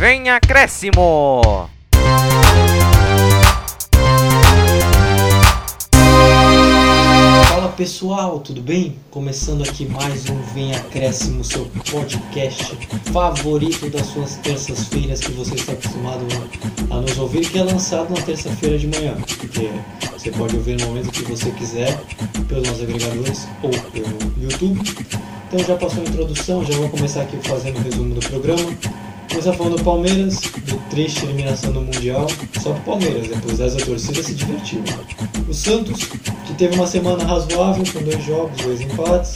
Vem acréscimo! Fala pessoal, tudo bem? Começando aqui mais um Vem Acréscimo, seu podcast favorito das suas terças-feiras que você está acostumado a nos ouvir, que é lançado na terça-feira de manhã, porque você pode ouvir no momento que você quiser, pelos nossos agregadores ou pelo YouTube. Então já passou a introdução, já vou começar aqui fazendo o resumo do programa. Começar falando do Palmeiras, triste eliminação do Mundial, só do Palmeiras, depois essa torcida se divertiu. O Santos, que teve uma semana razoável com dois jogos, dois empates.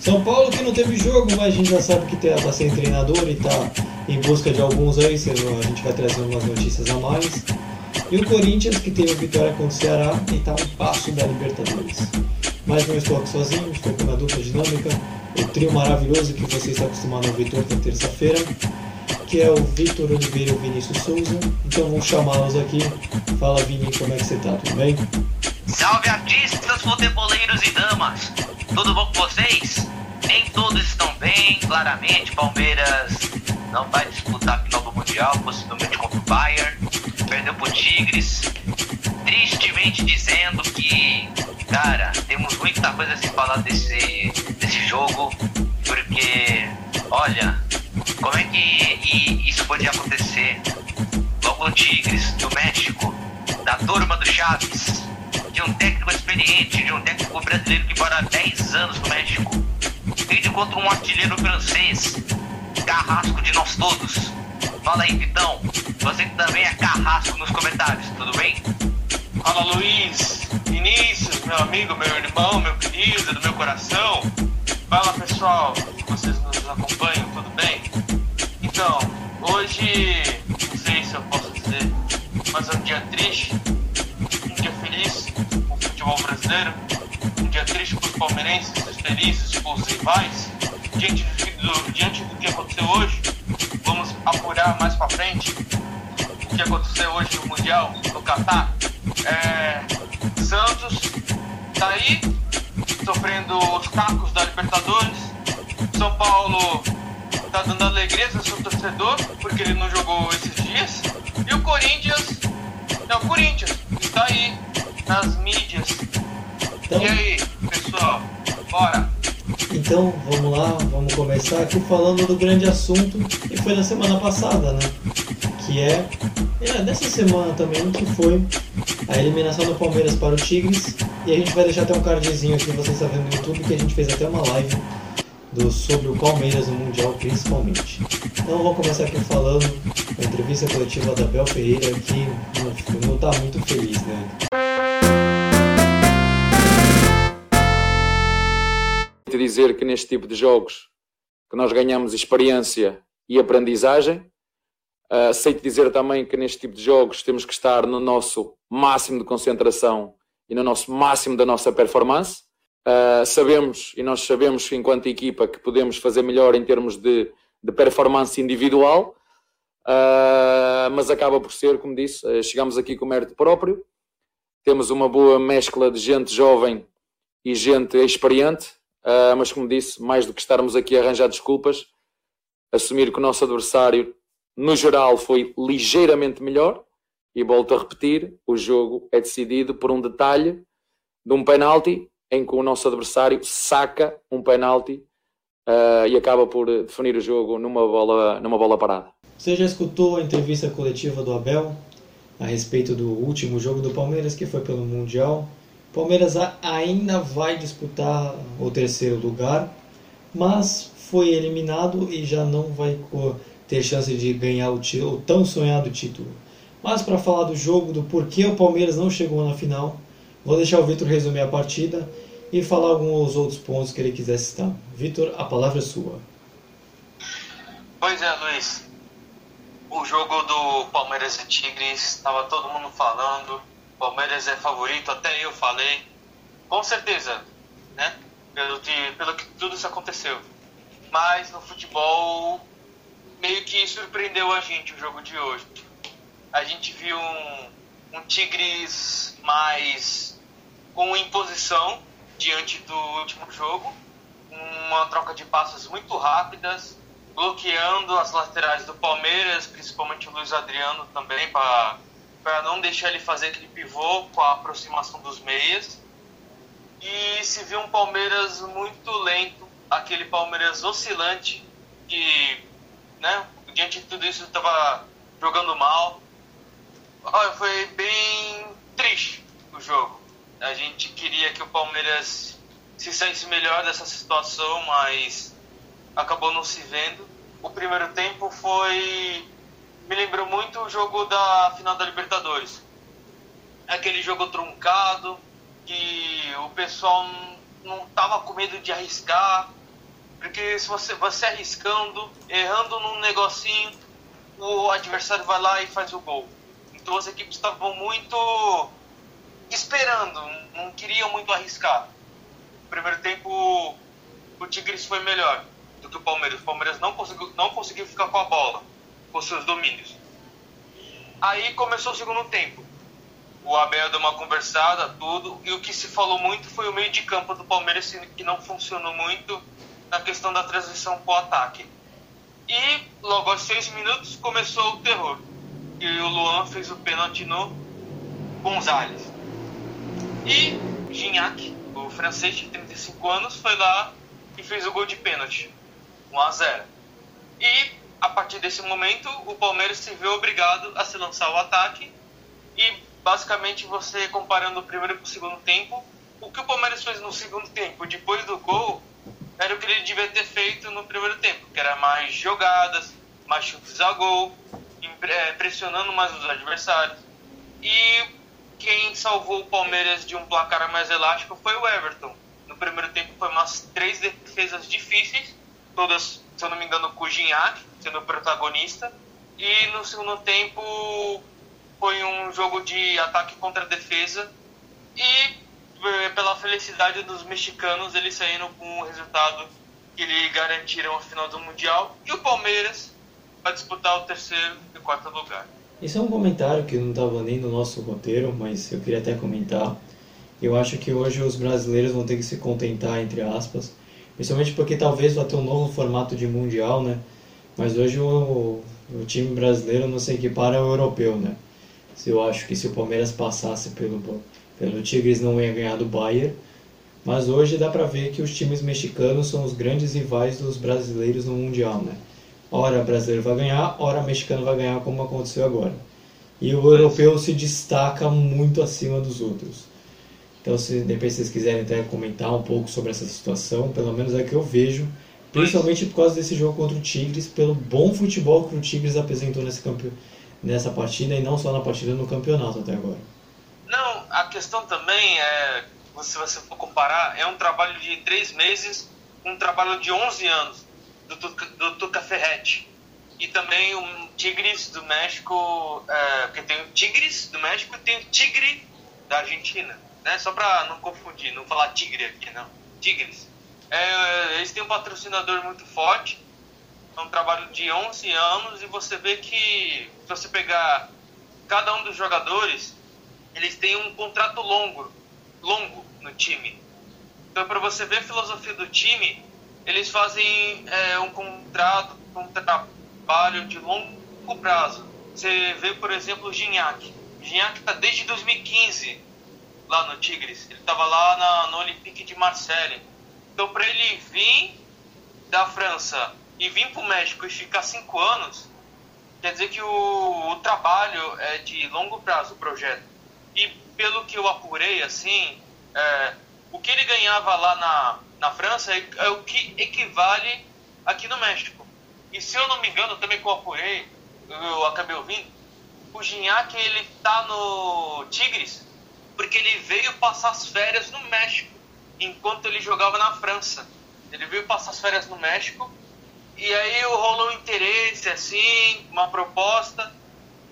São Paulo, que não teve jogo, mas a gente já sabe que está sem treinador e está em busca de alguns aí, a gente vai trazer umas notícias a mais. E o Corinthians, que teve vitória contra o Ceará e está um passo da Libertadores. Mas não estou aqui sozinho, estou com uma dupla dinâmica, o trio maravilhoso que você está acostumado a ouvir toda terça-feira que é o Vitor Oliveira e o Vinícius Souza. Então vamos chamá-los aqui. Fala Vini, como é que você tá? Tudo bem? Salve artistas, futeboleiros e damas! Tudo bom com vocês? Nem todos estão bem, claramente. Palmeiras não vai disputar a final do Mundial, possivelmente contra o Bayern. Perdeu pro Tigres. Tristemente dizendo que, cara, temos muita coisa a se falar desse, desse jogo. Porque, olha, como é que isso podia acontecer? Logo no Tigres, do México, da turma do Chaves, de um técnico experiente, de um técnico brasileiro que mora 10 anos no México, e contra um artilheiro francês, carrasco de nós todos. Fala aí, Vitão, você também é carrasco nos comentários, tudo bem? Fala Luiz, Vinícius, meu amigo, meu irmão, meu querido, do meu coração. Fala pessoal, vocês nos acompanham? Então, hoje, não sei se eu posso dizer, mas é um dia triste, um dia feliz com o futebol brasileiro, um dia triste para os palmeirenses, felizes com os rivais. Diante do, diante do que aconteceu hoje, vamos apurar mais para frente o que aconteceu hoje no Mundial, no Catar. É, Santos tá aí, sofrendo os tacos da Libertadores. São Paulo tá dando alegria ao seu torcedor, porque ele não jogou esses dias. E o Corinthians, é o Corinthians, está aí nas mídias. Então, e aí, pessoal, bora! Então, vamos lá, vamos começar aqui falando do grande assunto que foi na semana passada, né? Que é, é dessa semana também, que foi a eliminação do Palmeiras para o Tigres. E a gente vai deixar até um cardzinho aqui, você está vendo no YouTube, que a gente fez até uma live do, sobre o Palmeiras no Mundial principalmente. Então vou começar aqui falando da entrevista coletiva da Bel Ferreira que não está muito feliz, né? dizer que neste tipo de jogos que nós ganhamos experiência e aprendizagem. Sei te dizer também que neste tipo de jogos temos que estar no nosso máximo de concentração e no nosso máximo da nossa performance. Uh, sabemos, e nós sabemos enquanto equipa, que podemos fazer melhor em termos de, de performance individual, uh, mas acaba por ser, como disse, uh, chegamos aqui com mérito próprio, temos uma boa mescla de gente jovem e gente experiente, mas como disse, mais do que estarmos aqui a arranjar desculpas, assumir que o nosso adversário, no geral, foi ligeiramente melhor, e volto a repetir, o jogo é decidido por um detalhe de um penalti em que o nosso adversário saca um penalti uh, e acaba por definir o jogo numa bola, numa bola parada. Você já escutou a entrevista coletiva do Abel a respeito do último jogo do Palmeiras, que foi pelo Mundial? Palmeiras ainda vai disputar o terceiro lugar, mas foi eliminado e já não vai ter chance de ganhar o, o tão sonhado título. Mas para falar do jogo, do porquê o Palmeiras não chegou na final, Vou deixar o Vitor resumir a partida e falar alguns outros pontos que ele quiser citar. Vitor, a palavra é sua. Pois é, Luiz. O jogo do Palmeiras e Tigres, estava todo mundo falando. Palmeiras é favorito, até eu falei. Com certeza, né? Pelo que, pelo que tudo isso aconteceu. Mas no futebol, meio que surpreendeu a gente o jogo de hoje. A gente viu um, um Tigres mais com imposição diante do último jogo, uma troca de passos muito rápidas, bloqueando as laterais do Palmeiras, principalmente o Luiz Adriano também, para não deixar ele fazer aquele pivô com a aproximação dos meias. E se viu um Palmeiras muito lento, aquele Palmeiras oscilante, que né, diante de tudo isso estava jogando mal. Foi bem triste o jogo. A gente queria que o Palmeiras se saísse melhor dessa situação, mas acabou não se vendo. O primeiro tempo foi. Me lembrou muito o jogo da final da Libertadores. Aquele jogo truncado, que o pessoal não estava com medo de arriscar, porque se você, você arriscando, errando num negocinho, o adversário vai lá e faz o gol. Então as equipes estavam muito esperando, não queriam muito arriscar. No primeiro tempo, o Tigres foi melhor do que o Palmeiras. O Palmeiras não conseguiu, não conseguiu ficar com a bola, com seus domínios. Aí começou o segundo tempo. O Abel deu uma conversada, tudo, e o que se falou muito foi o meio de campo do Palmeiras que não funcionou muito na questão da transição para o ataque. E logo aos seis minutos começou o terror. E o Luan fez o pênalti no Gonzalez. E Gignac, o francês de 35 anos, foi lá e fez o gol de pênalti. 1 a 0. E a partir desse momento, o Palmeiras se viu obrigado a se lançar ao ataque. E basicamente, você comparando o primeiro com o segundo tempo, o que o Palmeiras fez no segundo tempo, depois do gol, era o que ele devia ter feito no primeiro tempo, que era mais jogadas, mais chutes a gol, pressionando mais os adversários. E quem salvou o Palmeiras de um placar mais elástico foi o Everton. No primeiro tempo foi umas três defesas difíceis, todas, se eu não me engano, com o Gignac sendo o protagonista. E no segundo tempo foi um jogo de ataque contra defesa. E eh, pela felicidade dos mexicanos, eles saíram com o resultado que lhe garantiram a final do Mundial. E o Palmeiras vai disputar o terceiro e quarto lugar. Isso é um comentário que não estava nem no nosso roteiro, mas eu queria até comentar. Eu acho que hoje os brasileiros vão ter que se contentar, entre aspas, principalmente porque talvez vá ter um novo formato de Mundial, né? Mas hoje o, o time brasileiro não se equipara ao europeu, né? Eu acho que se o Palmeiras passasse pelo pelo Tigres não ia ganhar do Bayern, mas hoje dá para ver que os times mexicanos são os grandes rivais dos brasileiros no Mundial, né? Ora brasileiro vai ganhar, ora mexicano vai ganhar, como aconteceu agora. E o europeu se destaca muito acima dos outros. Então, se depois vocês quiserem até comentar um pouco sobre essa situação, pelo menos é que eu vejo, principalmente por causa desse jogo contra o Tigres, pelo bom futebol que o Tigres apresentou nesse campe... nessa partida e não só na partida no campeonato até agora. Não, a questão também é, se você for comparar, é um trabalho de três meses, um trabalho de 11 anos do, do Tuca Ferretti. E também o Tigres do México, é, porque tem o Tigres do México e tem o Tigre da Argentina. Né? Só para não confundir, não falar Tigre aqui, não. Tigres. É, eles têm um patrocinador muito forte, é um trabalho de 11 anos e você vê que se você pegar cada um dos jogadores, eles têm um contrato longo, longo no time. Então, para você ver a filosofia do time, eles fazem é, um contrato, um trabalho de longo prazo. Você vê, por exemplo, o Gignac. O Gignac está desde 2015 lá no Tigres. Ele estava lá na, no Olympique de Marseille. Então, para ele vir da França e vir para o México e ficar cinco anos, quer dizer que o, o trabalho é de longo prazo, o projeto. E pelo que eu apurei, assim, é, o que ele ganhava lá na, na França é, é, o que equivale aqui no México. E se eu não me engano, também que eu eu acabei ouvindo, o Gignac, ele tá no Tigres porque ele veio passar as férias no México, enquanto ele jogava na França. Ele veio passar as férias no México, e aí rolou um interesse, assim, uma proposta,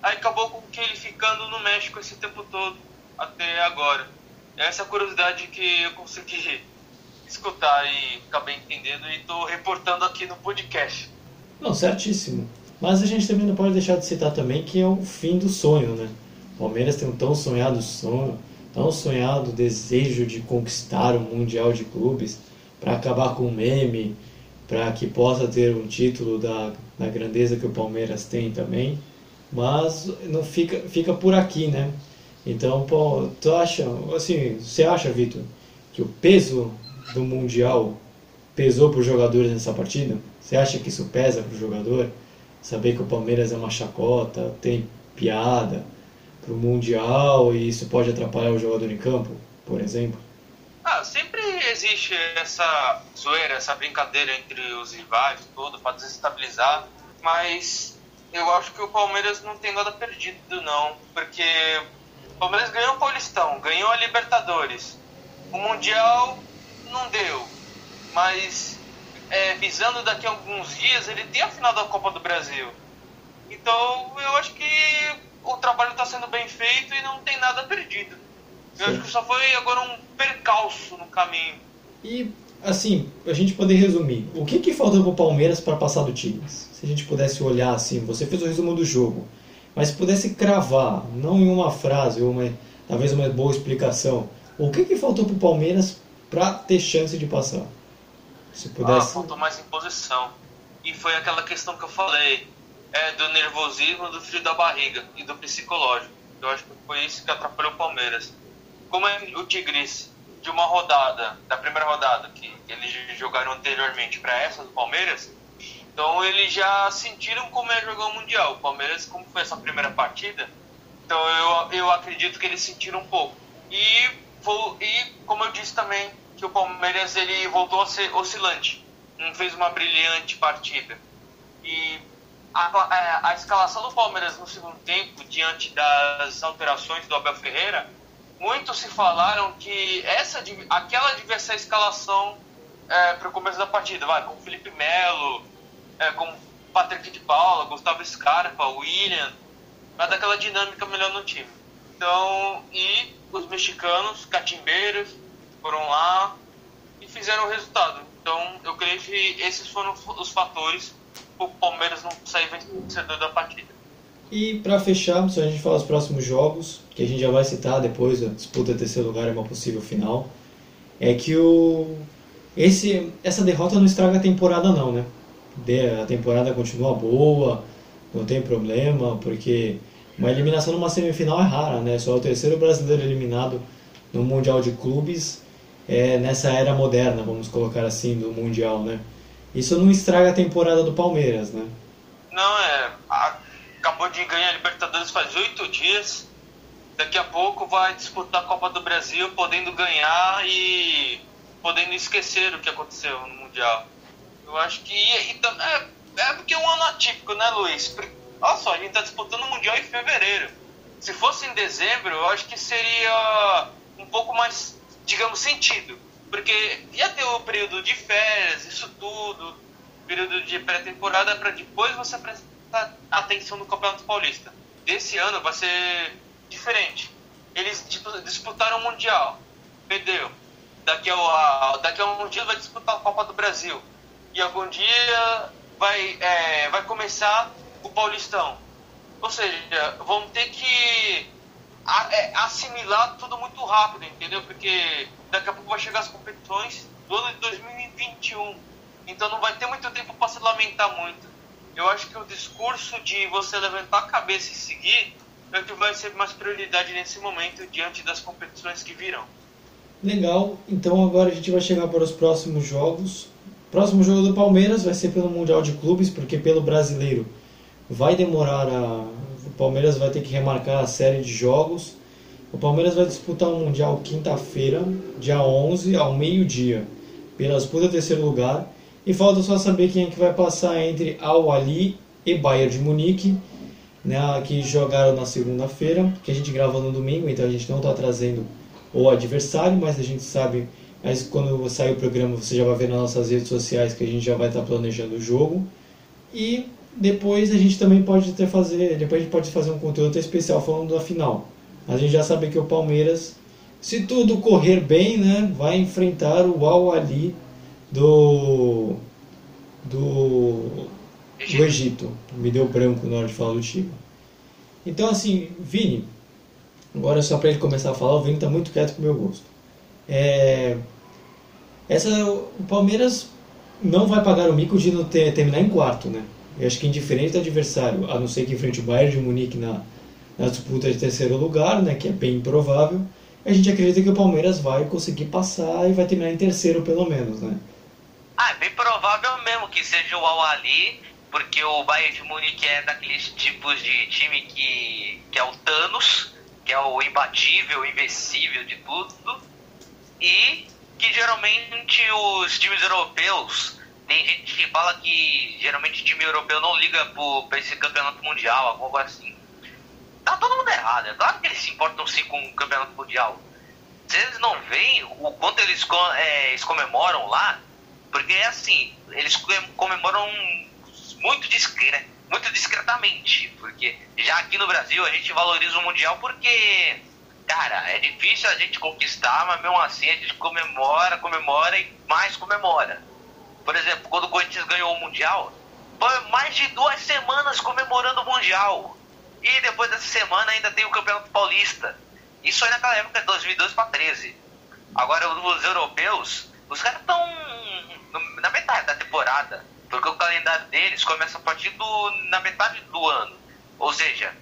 Aí acabou com que ele ficando no México esse tempo todo, até agora. Essa curiosidade que eu consegui escutar e acabei entendendo e estou reportando aqui no podcast. Não, certíssimo. Mas a gente também não pode deixar de citar também que é o fim do sonho, né? O Palmeiras tem um tão sonhado sonho, tão sonhado desejo de conquistar o Mundial de Clubes para acabar com o meme, para que possa ter um título da, da grandeza que o Palmeiras tem também, mas não fica, fica por aqui, né? Então, pô, tu acha, assim, você acha, Vitor, que o peso do Mundial pesou para os jogadores nessa partida? Você acha que isso pesa para o jogador? Saber que o Palmeiras é uma chacota, tem piada para o Mundial e isso pode atrapalhar o jogador em campo, por exemplo? Ah, sempre existe essa zoeira, essa brincadeira entre os rivais, tudo, para desestabilizar, mas eu acho que o Palmeiras não tem nada perdido, não, porque o Palmeiras ganhou o Paulistão, ganhou a Libertadores, o Mundial não deu, mas é, visando daqui a alguns dias, ele tem a final da Copa do Brasil. Então eu acho que o trabalho está sendo bem feito e não tem nada perdido. Eu Sim. acho que só foi agora um percalço no caminho. E, assim, a gente poder resumir, o que, que faltou para o Palmeiras para passar do Tigres? Se a gente pudesse olhar assim, você fez o resumo do jogo, mas se pudesse cravar, não em uma frase, uma, talvez uma boa explicação, o que, que faltou para o Palmeiras para ter chance de passar? Se pudesse... Ah, faltou mais imposição. E foi aquela questão que eu falei, é, do nervosismo, do frio da barriga e do psicológico. Eu acho que foi isso que atrapalhou o Palmeiras. Como é o Tigres, de uma rodada, da primeira rodada, que eles jogaram anteriormente para essa do Palmeiras, então eles já sentiram como é jogar o Mundial. O Palmeiras, como foi essa primeira partida, então eu, eu acredito que eles sentiram um pouco. E, e como eu disse também, que o Palmeiras ele voltou a ser oscilante, não fez uma brilhante partida. E a, a, a, escalação do Palmeiras no segundo tempo, diante das alterações do Abel Ferreira, muitos se falaram que essa, aquela devia ser a escalação é, para o começo da partida, vai, com Felipe Melo, é, com Patrick de Paula, Gustavo Scarpa, William, vai dar aquela dinâmica melhor no time. Então, e os mexicanos, catimbeiros, foram lá e fizeram o resultado. Então, eu creio que esses foram os fatores o Palmeiras não sair vencedor da partida. E para fechar, se a gente falar os próximos jogos, que a gente já vai citar depois, a disputa de terceiro lugar é uma possível final, é que o esse essa derrota não estraga a temporada não, né? A temporada continua boa, não tem problema, porque uma eliminação numa semifinal é rara, né? Só o terceiro brasileiro eliminado no Mundial de Clubes é nessa era moderna, vamos colocar assim, do Mundial, né? Isso não estraga a temporada do Palmeiras, né? Não, é. Acabou de ganhar a Libertadores faz oito dias. Daqui a pouco vai disputar a Copa do Brasil, podendo ganhar e podendo esquecer o que aconteceu no Mundial. Eu acho que. E, é, é porque é um ano atípico, né, Luiz? Olha só, a gente está disputando o Mundial em fevereiro. Se fosse em dezembro, eu acho que seria um pouco mais, digamos, sentido. Porque ia ter o período de férias, isso tudo, período de pré-temporada, para depois você prestar atenção no Campeonato Paulista. Desse ano vai ser diferente. Eles disputaram o Mundial, perdeu. Daqui a, daqui a um dia vai disputar a Copa do Brasil. E algum dia vai, é, vai começar o Paulistão. Ou seja, vão ter que é, assimilar tudo muito rápido, entendeu? Porque daqui a pouco vai chegar as competições do ano de 2021. Então não vai ter muito tempo para se lamentar muito. Eu acho que o discurso de você levantar a cabeça e seguir é que vai ser mais prioridade nesse momento diante das competições que virão. Legal, então agora a gente vai chegar para os próximos jogos. Próximo jogo do Palmeiras vai ser pelo Mundial de Clubes, porque pelo brasileiro vai demorar a, o Palmeiras vai ter que remarcar a série de jogos. O Palmeiras vai disputar o Mundial quinta-feira, dia 11, ao meio-dia, pela disputa terceiro lugar. E falta só saber quem é que vai passar entre Al Ali e Bayern de Munique, né, que jogaram na segunda-feira, que a gente grava no domingo, então a gente não está trazendo o adversário, mas a gente sabe, mas quando sair o programa você já vai ver nas nossas redes sociais que a gente já vai estar tá planejando o jogo. E depois a gente também pode ter fazer, depois a gente pode fazer um conteúdo especial falando da final. A gente já sabe que o Palmeiras, se tudo correr bem, né, vai enfrentar o Al Ali do do do Egito. Me deu branco na hora de falar do time. Então assim, Vini, agora só para ele começar a falar, o Vini está muito quieto pro meu gosto. É, essa o Palmeiras não vai pagar o mico de não ter, terminar em quarto, né? Eu acho que indiferente do adversário, a não ser que enfrente o Bayern de Munique na, na disputa de terceiro lugar, né, que é bem improvável, a gente acredita que o Palmeiras vai conseguir passar e vai terminar em terceiro pelo menos, né? Ah, é bem provável mesmo que seja o Al-Ali, porque o Bayern de Munique é daqueles tipos de time que, que é o Thanos, que é o imbatível, invencível de tudo, e que geralmente os times europeus, tem gente que fala que geralmente time europeu não liga para esse campeonato mundial, algo assim. Tá todo mundo errado, é claro que eles se importam sim com o campeonato mundial. Se eles não veem o quanto eles, é, eles comemoram lá, porque é assim, eles comemoram muito discreto, muito discretamente, porque já aqui no Brasil a gente valoriza o mundial porque cara, é difícil a gente conquistar, mas mesmo assim a gente comemora, comemora e mais comemora. Por exemplo, quando o Corinthians ganhou o Mundial, foi mais de duas semanas comemorando o Mundial. E depois dessa semana ainda tem o Campeonato Paulista. Isso aí naquela época, de 2012 para 13. Agora, os europeus, os caras estão na metade da temporada. Porque o calendário deles começa a partir do, na metade do ano. Ou seja,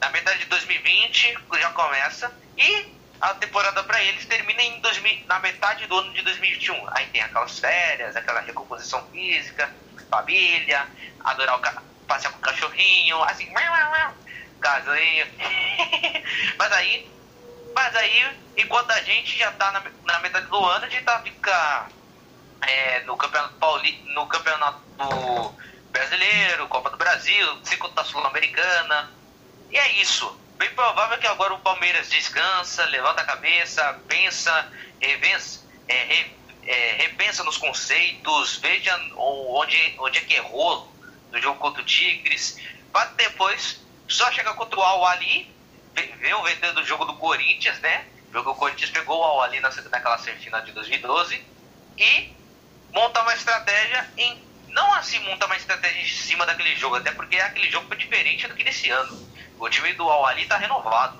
na metade de 2020 já começa e a temporada para eles termina em 2000, na metade do ano de 2021. Aí tem aquelas férias, aquela recomposição física, família, adorar o ca... passear com o cachorrinho, assim, casinho. mas aí, mas aí, enquanto a gente já tá na, na metade do ano, a gente tá ficar é, no campeonato Pauli, no campeonato brasileiro, Copa do Brasil, da Sul-Americana. E é isso bem provável que agora o Palmeiras descansa, levanta a cabeça, pensa, repensa, é, re, é, repensa nos conceitos, veja onde, onde é que errou no jogo contra o Tigres, para depois só chegar contra o Al ali, ver o VT do jogo do Corinthians, né? Ver que o Corinthians pegou o Al ali na, naquela semifinal de 2012 e montar uma estratégia em. Não assim montar uma estratégia em cima daquele jogo, até porque aquele jogo foi diferente do que desse ano o time do Al Ali tá renovado.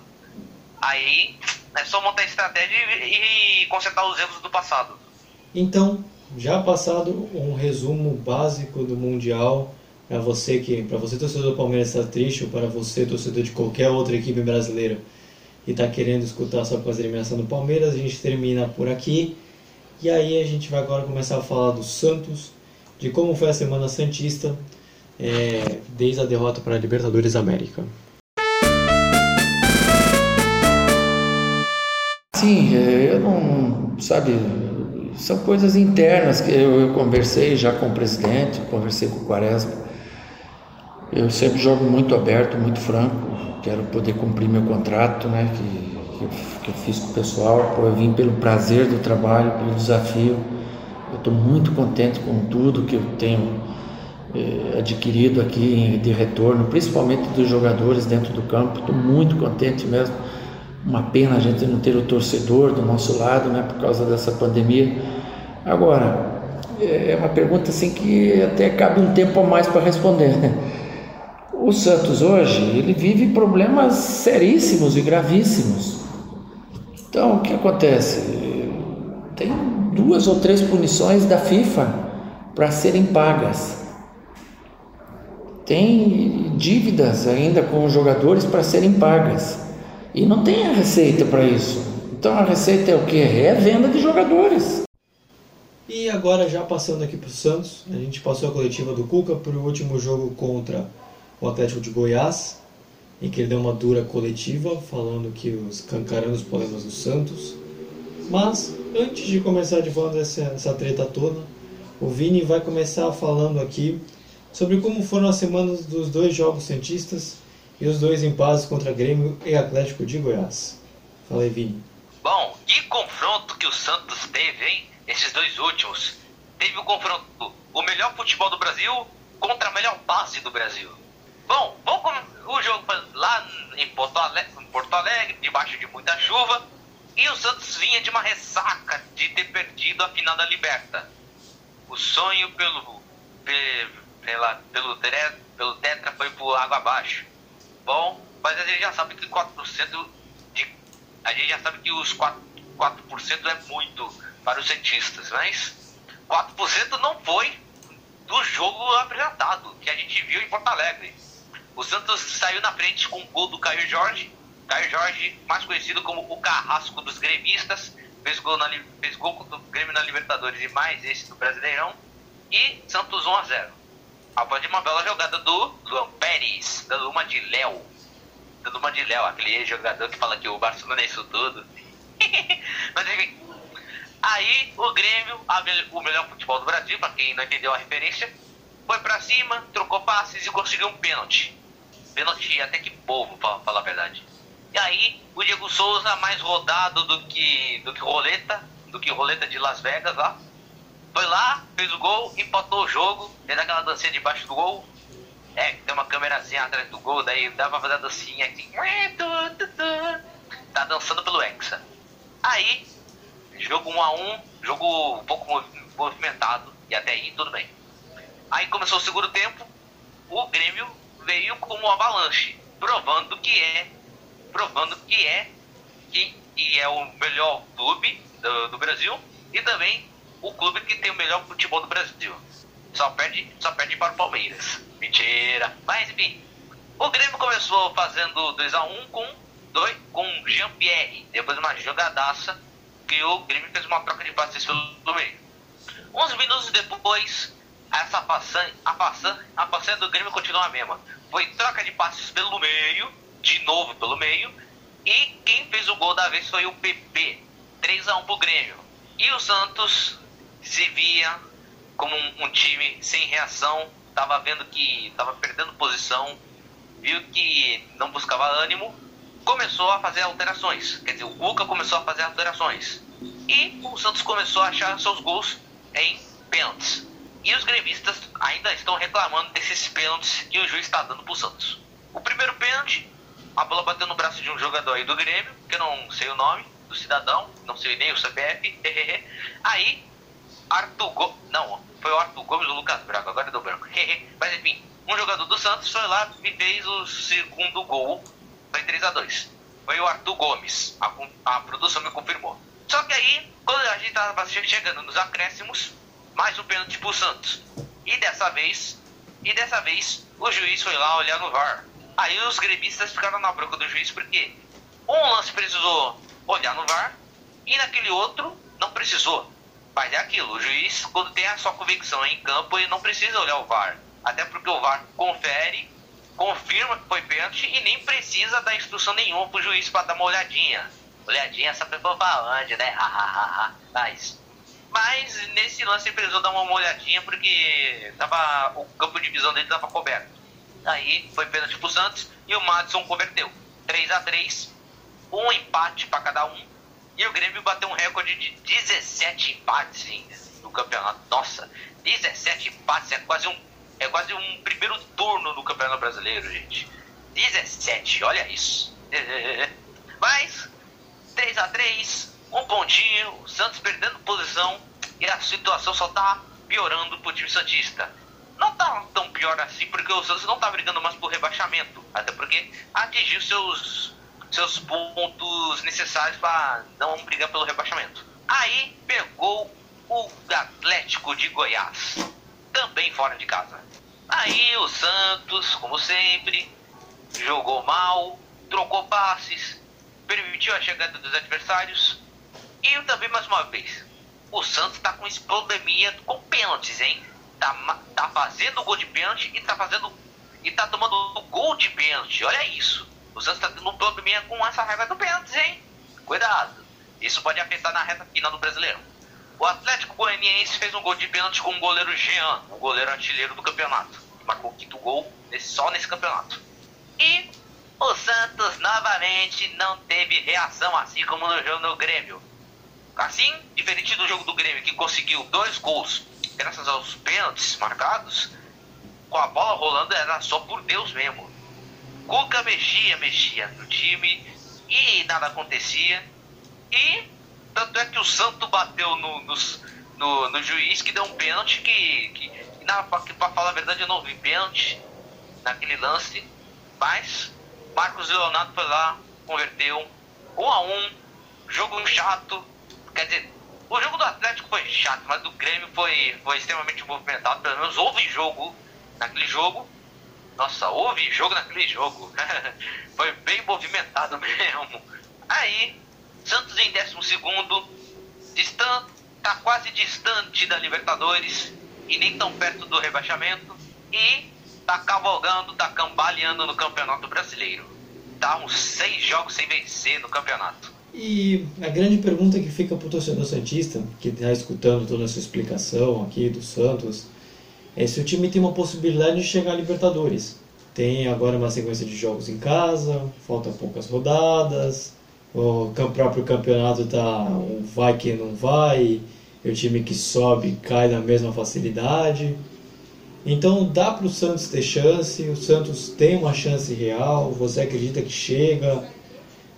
Aí é só montar estratégia e, e consertar os erros do passado. Então, já passado um resumo básico do Mundial, para você que, para você torcedor do Palmeiras está triste ou para você torcedor de qualquer outra equipe brasileira e está querendo escutar sobre a eliminação do Palmeiras, a gente termina por aqui. E aí a gente vai agora começar a falar do Santos, de como foi a semana santista é, desde a derrota para a Libertadores América. Sim, é, eu não, sabe, são coisas internas que eu, eu conversei já com o presidente, conversei com o Quaresma. Eu sempre jogo muito aberto, muito franco, quero poder cumprir meu contrato, né, que, que, eu, que eu fiz com o pessoal. Eu vim pelo prazer do trabalho, pelo desafio. Estou muito contente com tudo que eu tenho eh, adquirido aqui de retorno, principalmente dos jogadores dentro do campo. Estou muito contente mesmo uma pena a gente não ter o torcedor do nosso lado, né, por causa dessa pandemia. Agora, é uma pergunta assim que até cabe um tempo a mais para responder. O Santos hoje, ele vive problemas seríssimos e gravíssimos. Então, o que acontece? Duas ou três punições da FIFA para serem pagas. Tem dívidas ainda com os jogadores para serem pagas. E não tem a receita para isso. Então a receita é o que? É venda de jogadores. E agora já passando aqui para o Santos, a gente passou a coletiva do Cuca para o último jogo contra o Atlético de Goiás, em que ele deu uma dura coletiva falando que os cancarando os problemas do Santos. Mas antes de começar de volta essa, essa treta toda, o Vini vai começar falando aqui sobre como foram as semanas dos dois jogos santistas e os dois empates contra Grêmio e Atlético de Goiás. Fala aí, Vini. Bom, que confronto que o Santos teve, hein? Esses dois últimos. Teve o confronto o melhor futebol do Brasil contra a melhor base do Brasil. Bom, vamos o jogo lá em Porto, Alegre, em Porto Alegre, debaixo de muita chuva. E o Santos vinha de uma ressaca de ter perdido a final da Liberta. O sonho pelo, pela, pelo, pelo Tetra foi por água abaixo bom, mas a gente já sabe que 4% de. A gente já sabe que os 4%, 4 é muito para os cientistas, mas 4% não foi do jogo apresentado, que a gente viu em Porto Alegre. O Santos saiu na frente com o gol do Caio Jorge. Caio Jorge, mais conhecido como o carrasco dos gremistas, fez gol, na, fez gol contra o Grêmio na Libertadores e mais esse do Brasileirão. E Santos 1 a 0 Após uma bela jogada do Luan Pérez, dando uma de Léo. Dando uma de Léo, aquele jogador que fala que o Barcelona é isso tudo. Mas enfim. Aí o Grêmio, o melhor futebol do Brasil, para quem não entendeu a referência, foi para cima, trocou passes e conseguiu um pênalti. Pênalti até que povo, pra falar a verdade. E aí o Diego Souza, mais rodado do que, do que roleta, do que roleta de Las Vegas lá, foi lá, fez o gol, empatou o jogo, fez aquela dancinha debaixo do gol. É, tem uma câmerazinha atrás do gol, daí dá pra fazer a dancinha assim. Tá dançando pelo Hexa. Aí, jogo 1 a 1 jogo um pouco movimentado, e até aí tudo bem. Aí começou o segundo tempo, o Grêmio veio como um avalanche, provando que é, provando que é, que, é o melhor clube do, do Brasil e também o clube que tem o melhor futebol do Brasil. Só perde, só perde para o Palmeiras. Mentira. Mas enfim, o Grêmio começou fazendo 2 a 1 um com dois, com Jean-Pierre. Depois uma jogadaça que o Grêmio fez uma troca de passes pelo meio. Uns minutos depois, essa façanha, a façanha, a façanha do Grêmio continua a mesma. Foi troca de passes pelo meio, de novo pelo meio, e quem fez o gol da vez foi o PP. 3 a 1 pro Grêmio. E o Santos se via como um, um time sem reação, estava vendo que estava perdendo posição, viu que não buscava ânimo, começou a fazer alterações. Quer dizer, o Cuca começou a fazer alterações. E o Santos começou a achar seus gols em pênaltis. E os gremistas ainda estão reclamando desses pênaltis que o juiz está dando para o Santos. O primeiro pênalti, a bola bateu no braço de um jogador aí do Grêmio, que eu não sei o nome, do cidadão, não sei nem o CPF. aí Arthur Gomes. Não, foi o Arthur Gomes ou o Lucas Braga, agora deu branco. Mas enfim, um jogador do Santos foi lá e fez o segundo gol. Foi 3 a 2 Foi o Arthur Gomes. A, a produção me confirmou. Só que aí, quando a gente estava chegando nos acréscimos, mais um pênalti pro Santos. E dessa vez, e dessa vez, o juiz foi lá olhar no VAR. Aí os gremistas ficaram na bronca do juiz porque um lance precisou olhar no VAR e naquele outro não precisou. Mas é aquilo, o juiz, quando tem a sua convicção em campo, ele não precisa olhar o VAR. Até porque o VAR confere, confirma que foi pênalti e nem precisa dar instrução nenhuma pro juiz para dar uma olhadinha. Olhadinha, essa pessoa falando, né? Mas, mas nesse lance ele precisou dar uma olhadinha porque tava, o campo de visão dele estava coberto. Aí foi pênalti pro Santos e o Madison converteu. 3 a 3 um empate para cada um e o Grêmio bateu um recorde de 17 empates no campeonato. Nossa, 17 empates é quase um, é quase um primeiro turno no Campeonato Brasileiro, gente. 17, olha isso. Mas, 3 a 3 um pontinho, o Santos perdendo posição e a situação só tá piorando pro time Santista. Não tá tão pior assim porque o Santos não tá brigando mais por rebaixamento. Até porque atingiu seus seus pontos necessários para não brigar pelo rebaixamento. Aí pegou o Atlético de Goiás, também fora de casa. Aí o Santos, como sempre, jogou mal, trocou passes, permitiu a chegada dos adversários. E também, mais uma vez, o Santos está com esse com pênaltis, hein? Tá, tá fazendo gol de pênalti e tá fazendo. e tá tomando gol de pênalti. Olha isso. O Santos está tendo um probleminha com essa raiva do pênalti, hein? Cuidado. Isso pode afetar na reta final do brasileiro. O Atlético Goianiense fez um gol de pênalti com o goleiro Jean, o goleiro artilheiro do campeonato. Marcou o quinto gol só nesse campeonato. E o Santos novamente não teve reação, assim como no jogo do Grêmio. Assim, diferente do jogo do Grêmio, que conseguiu dois gols graças aos pênaltis marcados, com a bola rolando era só por Deus mesmo. Cuca mexia, mexia no time e nada acontecia. E tanto é que o Santo bateu no, no, no, no juiz que deu um pênalti que, que, para falar a verdade eu não vi pênalti naquele lance. Mas Marcos Leonardo foi lá, converteu um a um, jogo chato. Quer dizer, O jogo do Atlético foi chato, mas do Grêmio foi, foi extremamente movimentado. Pelo menos houve jogo naquele jogo. Nossa, houve jogo naquele jogo. foi bem movimentado mesmo. Aí, Santos em 12 distan tá quase distante da Libertadores e nem tão perto do rebaixamento. E tá cavalgando, tá cambaleando no Campeonato Brasileiro. Tá uns seis jogos sem vencer no campeonato. E a grande pergunta que fica para o torcedor Santista, que está escutando toda essa explicação aqui do Santos, é se o time tem uma possibilidade de chegar à Libertadores. Tem agora uma sequência de jogos em casa, falta poucas rodadas, o próprio campeonato tá um vai que não vai, e o time que sobe cai na mesma facilidade. Então dá para o Santos ter chance, o Santos tem uma chance real, você acredita que chega,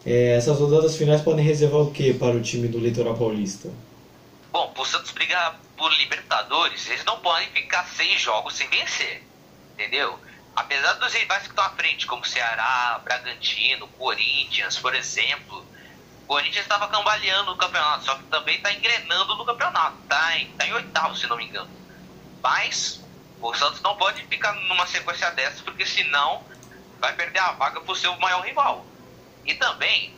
é, essas rodadas finais podem reservar o que para o time do Litoral Paulista? Bom, o Santos brigar por Libertadores, eles não podem ficar seis jogos sem vencer, entendeu? Apesar dos rivais que estão à frente, como Ceará, Bragantino, Corinthians, por exemplo, o Corinthians estava cambaleando no campeonato, só que também está engrenando no campeonato, está em, tá em oitavo, se não me engano. Mas o Santos não pode ficar numa sequência dessas, porque senão vai perder a vaga para o seu maior rival. E também,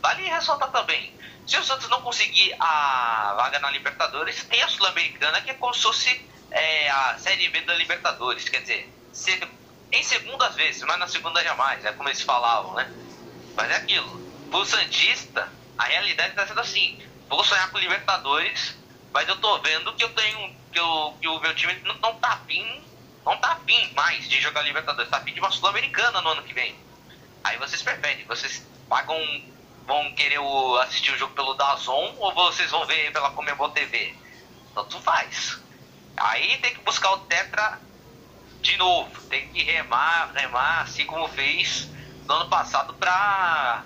vale ressaltar também, se o Santos não conseguir a vaga na Libertadores, tem a Sul-Americana que é como se fosse é, a Série B da Libertadores. Quer dizer, se, em segundas vezes, mas na segunda jamais, é como eles falavam, né? Mas é aquilo. Pro Santista, a realidade está sendo assim. Vou sonhar com Libertadores, mas eu tô vendo que eu tenho. que, eu, que o meu time não, não tá afim. Não tá afim mais de jogar Libertadores, tá afim de uma Sul-Americana no ano que vem. Aí vocês preferem, vocês pagam, vão querer o, assistir o jogo pelo Dazon ou vocês vão ver pela Comebol TV? Tanto faz. Aí tem que buscar o Tetra de novo, tem que remar, remar, assim como fez no ano passado para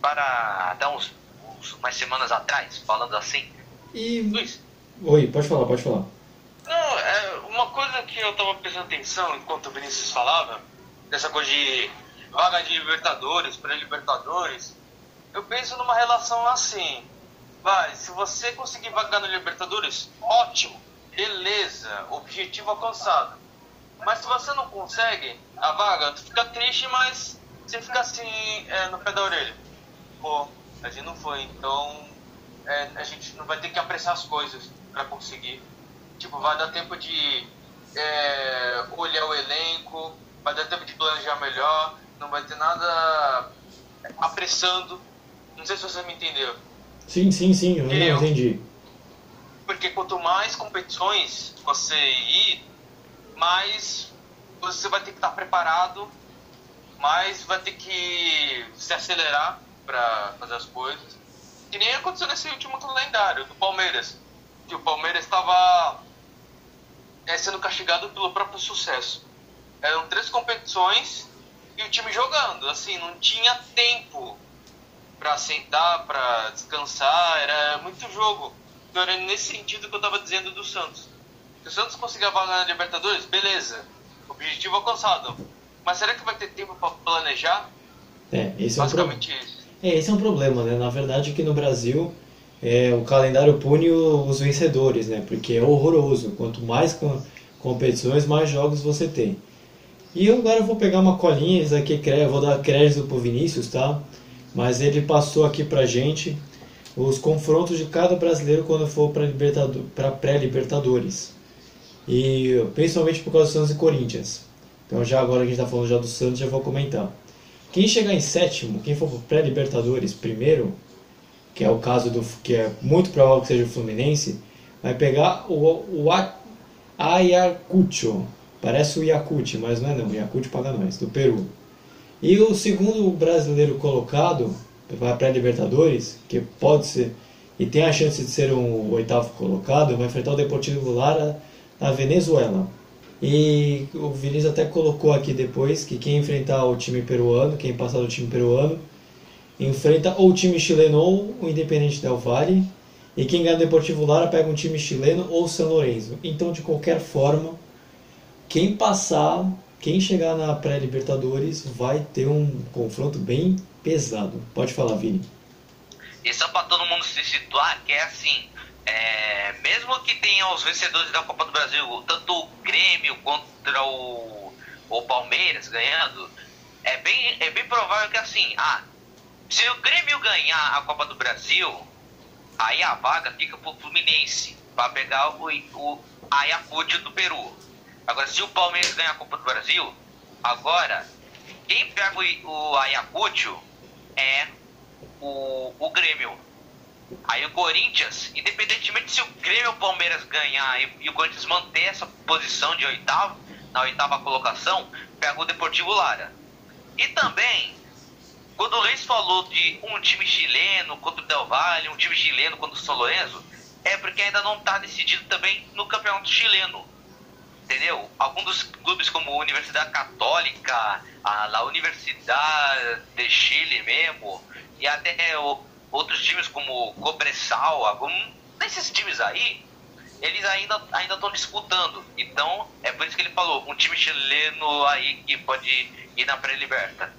para até uns, uns umas semanas atrás, falando assim. E Luiz. Oi, pode falar, pode falar. Não, é uma coisa que eu tava prestando atenção enquanto o Vinícius falava, dessa coisa de vaga de Libertadores, pré-Libertadores, eu penso numa relação assim. Vai, se você conseguir vagar no Libertadores, ótimo, beleza, objetivo alcançado. Mas se você não consegue a vaga, tu fica triste, mas você fica assim é, no pé da orelha. Pô, a gente não foi, então é, a gente não vai ter que apressar as coisas para conseguir. Tipo, vai dar tempo de é, olhar o elenco, vai dar tempo de planejar melhor, não vai ter nada apressando. Não sei se você me entendeu. Sim, sim, sim, eu, entendi. Porque quanto mais competições você ir, mais você vai ter que estar preparado, mais vai ter que se acelerar para fazer as coisas. Que nem aconteceu nesse último calendário do Palmeiras. Que o Palmeiras estava é, sendo castigado pelo próprio sucesso. Eram três competições e o time jogando. Assim, não tinha tempo para sentar, para descansar, era muito jogo. Então era nesse sentido que eu estava dizendo do Santos. Se o Santos conseguir a vaga na Libertadores, beleza, objetivo alcançado. Mas será que vai ter tempo para planejar? É, esse é um pro... isso. É, esse é um problema, né? Na verdade, aqui no Brasil, é, o calendário pune os vencedores, né? Porque é horroroso. Quanto mais competições, mais jogos você tem. E agora eu vou pegar uma colinha, isso aqui vou dar crédito pro Vinícius, tá? Mas ele passou aqui pra gente os confrontos de cada brasileiro quando for para pré-libertadores. E principalmente por causa do Santos e Corinthians. Então já agora que a gente está falando já do Santos, já vou comentar. Quem chegar em sétimo, quem for pré-libertadores primeiro, que é o caso do que é muito provável que seja o Fluminense, vai pegar o, o Ayacucho, Parece o Yakut, mas não é não. O Yakut paga nós, do Peru. E o segundo brasileiro colocado para pré-libertadores, que pode ser e tem a chance de ser um oitavo colocado, vai enfrentar o Deportivo Lara na Venezuela. E o Vinícius até colocou aqui depois que quem enfrentar o time peruano, quem passar do time peruano, enfrenta ou o time chileno ou o Independente Del Valle. E quem ganha o Deportivo Lara pega um time chileno ou São Lourenço. Então, de qualquer forma, quem passar, quem chegar na pré-Libertadores vai ter um confronto bem pesado. Pode falar, Vini. E só para todo mundo se situar, que é assim, é, mesmo que tenha os vencedores da Copa do Brasil, tanto o Grêmio contra o, o Palmeiras ganhando, é bem, é bem provável que assim, ah, se o Grêmio ganhar a Copa do Brasil, aí a vaga fica pro Fluminense, para pegar o, o Ayacucho do Peru. Agora, se o Palmeiras ganhar a Copa do Brasil, agora, quem pega o, o Ayacucho é o, o Grêmio. Aí o Corinthians, independentemente se o Grêmio ou o Palmeiras ganhar e, e, o Corinthians manter essa posição de oitavo, na oitava colocação, pega o Deportivo Lara. E também, quando o Luiz falou de um time chileno contra o Del Valle, um time chileno contra o São Lourenço, é porque ainda não está decidido também no campeonato chileno. Entendeu? Alguns clubes como Universidade Católica, a, a Universidade de Chile mesmo, e até o, outros times como Cobressal, algum desses times aí, eles ainda ainda estão disputando. Então, é por isso que ele falou, um time chileno aí que pode ir na pré-liberta.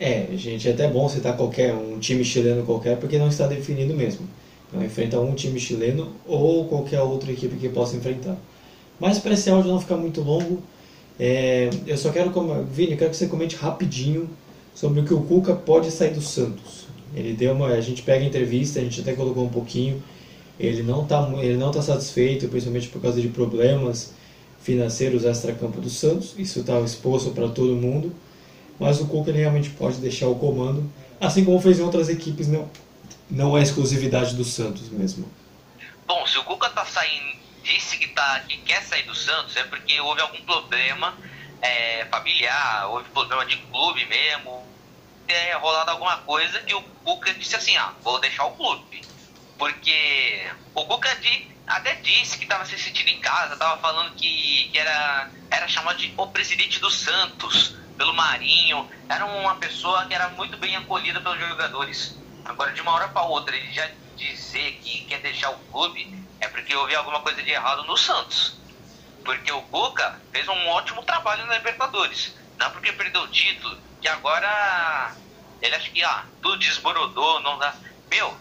É, gente, é até bom citar qualquer um time chileno qualquer, porque não está definido mesmo. Então, enfrenta um time chileno ou qualquer outra equipe que possa enfrentar. Mas para esse áudio não ficar muito longo, é, eu só quero, Vini, eu quero que você comente rapidinho sobre o que o Cuca pode sair do Santos. Ele deu uma, a gente pega a entrevista, a gente até colocou um pouquinho. Ele não está ele não tá satisfeito, principalmente por causa de problemas financeiros extra-campo do Santos. Isso está exposto para todo mundo. Mas o Cuca ele realmente pode deixar o comando, assim como fez em outras equipes, não, não é exclusividade do Santos mesmo. Bom, se o Cuca tá saindo, tá, que quer sair do Santos, é porque houve algum problema é, familiar, houve problema de clube mesmo, ter rolado alguma coisa que o Cuca disse assim, ah, vou deixar o clube. Porque o Cuca até disse que estava se sentindo em casa, estava falando que, que era, era chamado de o presidente do Santos, pelo Marinho. Era uma pessoa que era muito bem acolhida pelos jogadores. Agora, de uma hora para outra, ele já dizer que quer deixar o clube é porque houve alguma coisa de errado no Santos. Porque o Cuca fez um ótimo trabalho na Libertadores. Não porque perdeu o título, que agora ele acha que ah, tudo desboronou, não dá. Meu,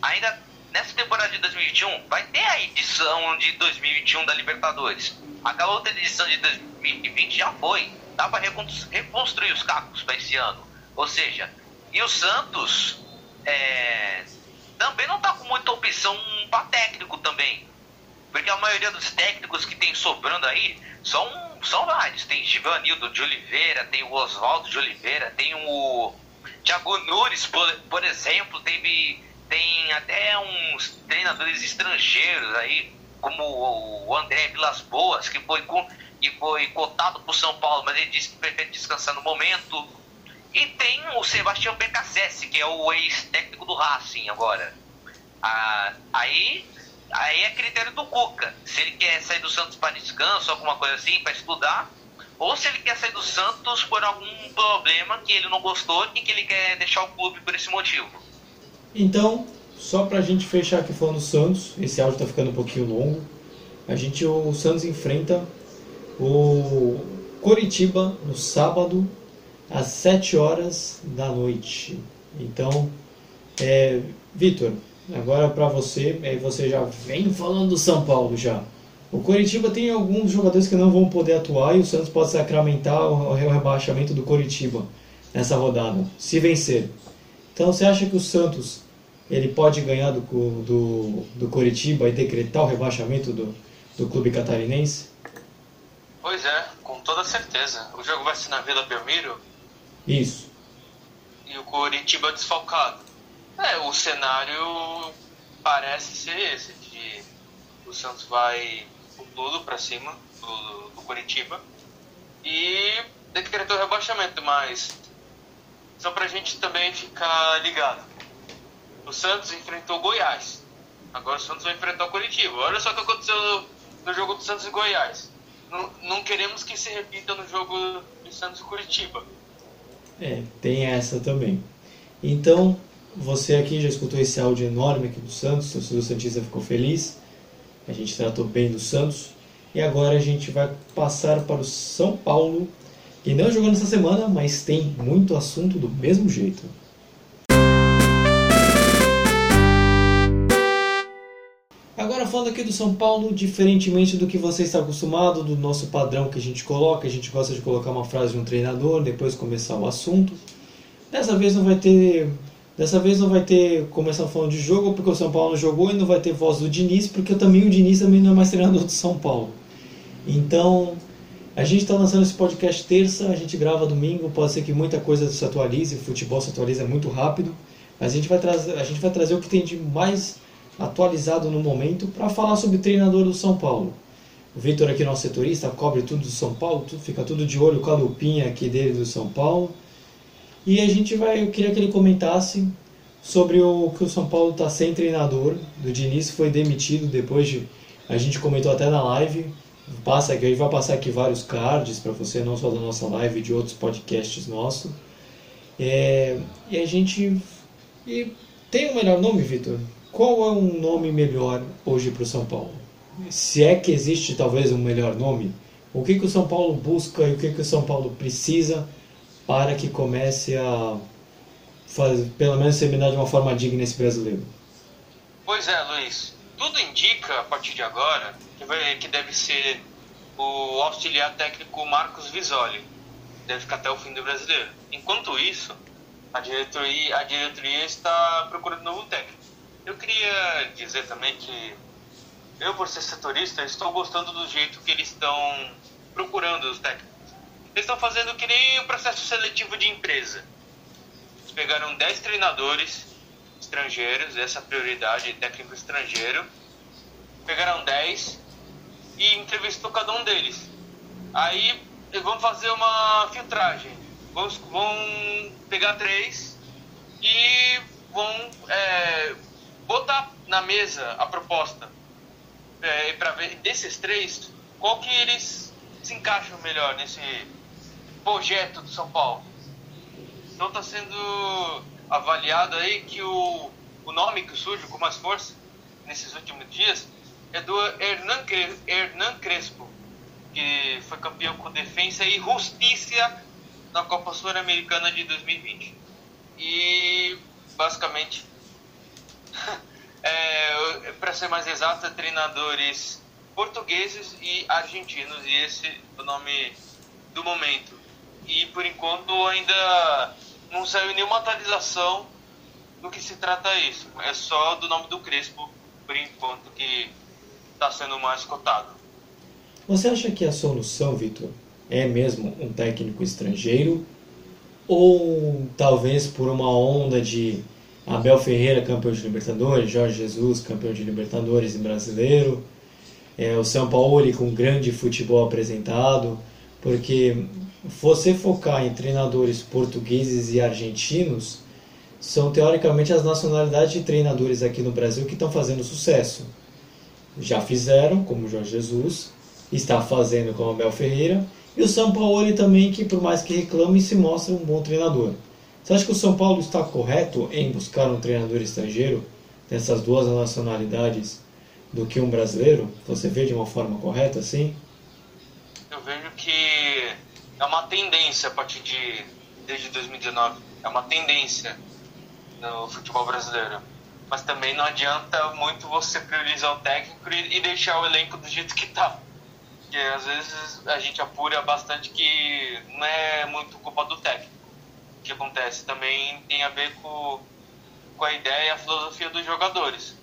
ainda nessa temporada de 2021 vai ter a edição de 2021 da Libertadores. Aquela outra edição de 2020 já foi. Dá para reconstruir os cacos para esse ano. Ou seja, e o Santos é, também não tá com muita opção para técnico também. Porque a maioria dos técnicos que tem sobrando aí são são vários. Tem Givanildo de Oliveira, tem o Oswaldo de Oliveira, tem o Thiago Nunes, por, por exemplo, teve, tem até uns treinadores estrangeiros aí, como o André Vilas Boas, que foi, que foi cotado por São Paulo, mas ele disse que prefere descansar no momento. E tem o Sebastião Becassese, que é o ex-técnico do Racing agora. Ah, aí Aí é critério do Cuca. Se ele quer sair do Santos para descanso, alguma coisa assim, para estudar, ou se ele quer sair do Santos por algum problema que ele não gostou e que ele quer deixar o clube por esse motivo. Então, só para a gente fechar aqui falando do Santos, esse áudio está ficando um pouquinho longo. A gente, o Santos enfrenta o Coritiba no sábado às 7 horas da noite. Então, é, Vitor, Agora para você, aí você já vem falando do São Paulo já. O Coritiba tem alguns jogadores que não vão poder atuar e o Santos pode sacramentar o rebaixamento do Coritiba nessa rodada, se vencer. Então você acha que o Santos ele pode ganhar do, do, do Coritiba e decretar o rebaixamento do, do clube catarinense? Pois é, com toda certeza. O jogo vai ser na Vila Belmiro? Isso. E o Coritiba desfalcado. É, o cenário parece ser esse, de o Santos vai com tudo para cima do, do Curitiba e decretou rebaixamento, mas só pra gente também ficar ligado. O Santos enfrentou Goiás. Agora o Santos vai enfrentar o Curitiba. Olha só o que aconteceu no jogo do Santos e Goiás. Não, não queremos que se repita no jogo de Santos e Curitiba. É, tem essa também. Então, você aqui já escutou esse áudio enorme aqui do Santos, o torcedor Santista ficou feliz. A gente tratou bem do Santos. E agora a gente vai passar para o São Paulo, que não jogou nessa semana, mas tem muito assunto do mesmo jeito. Agora falando aqui do São Paulo, diferentemente do que você está acostumado, do nosso padrão que a gente coloca, a gente gosta de colocar uma frase de um treinador, depois começar o assunto. Dessa vez não vai ter. Dessa vez não vai ter começar falando de jogo, porque o São Paulo não jogou e não vai ter voz do Diniz, porque também o Diniz também não é mais treinador do São Paulo. Então, a gente está lançando esse podcast terça, a gente grava domingo, pode ser que muita coisa se atualize, o futebol se atualiza muito rápido, mas a gente vai trazer, a gente vai trazer o que tem de mais atualizado no momento para falar sobre o treinador do São Paulo. O Vitor aqui, nosso setorista, cobre tudo do São Paulo, fica tudo de olho com a lupinha aqui dele do São Paulo. E a gente vai, eu queria que ele comentasse sobre o que o São Paulo está sem treinador. Do Diniz foi demitido depois de, a gente comentou até na live, passa aqui, a gente vai passar aqui vários cards para você, não só da nossa live, de outros podcasts nossos. É, e a gente e tem o um melhor nome, Vitor? Qual é um nome melhor hoje para o São Paulo? Se é que existe talvez um melhor nome, o que, que o São Paulo busca e o que, que o São Paulo precisa para que comece a fazer, pelo menos terminar de uma forma digna esse brasileiro? Pois é, Luiz. Tudo indica a partir de agora que, deve ser o auxiliar técnico Marcos Visoli. Deve ficar até o fim do brasileiro. Enquanto isso, a diretoria, a diretoria está procurando novo técnico. Eu queria dizer também que eu, por ser setorista, estou gostando do jeito que eles estão procurando os técnicos. Eles estão fazendo que nem o processo seletivo de empresa. Eles pegaram 10 treinadores estrangeiros, essa é prioridade, técnico estrangeiro. Pegaram 10 e entrevistou cada um deles. Aí vão fazer uma filtragem. Vão, vão pegar três e vão é, botar na mesa a proposta é, para ver desses três qual que eles se encaixam melhor nesse projeto do São Paulo. Então está sendo avaliado aí que o, o nome que surge com mais força nesses últimos dias é do Hernan, Hernan Crespo, que foi campeão com defesa e justiça na Copa Sul-Americana de 2020. E basicamente é, para ser mais exato, treinadores portugueses e argentinos, e esse é o nome do momento. E por enquanto ainda não saiu nenhuma atualização do que se trata isso. É só do nome do Crespo, por enquanto, que está sendo mais cotado. Você acha que a solução, Vitor, é mesmo um técnico estrangeiro? Ou talvez por uma onda de Abel Ferreira, campeão de Libertadores, Jorge Jesus, campeão de Libertadores e brasileiro, é, o São Paulo com grande futebol apresentado, porque você focar em treinadores portugueses e argentinos são teoricamente as nacionalidades de treinadores aqui no Brasil que estão fazendo sucesso. Já fizeram, como Jorge Jesus, está fazendo com Abel Ferreira, e o São Paulo também, que por mais que reclame, se mostra um bom treinador. Você acha que o São Paulo está correto em buscar um treinador estrangeiro dessas duas nacionalidades do que um brasileiro? Você vê de uma forma correta assim? Eu vejo que é uma tendência a partir de desde 2019, é uma tendência no futebol brasileiro. Mas também não adianta muito você priorizar o técnico e deixar o elenco do jeito que está. Porque às vezes a gente apura bastante que não é muito culpa do técnico que acontece também tem a ver com, com a ideia e a filosofia dos jogadores.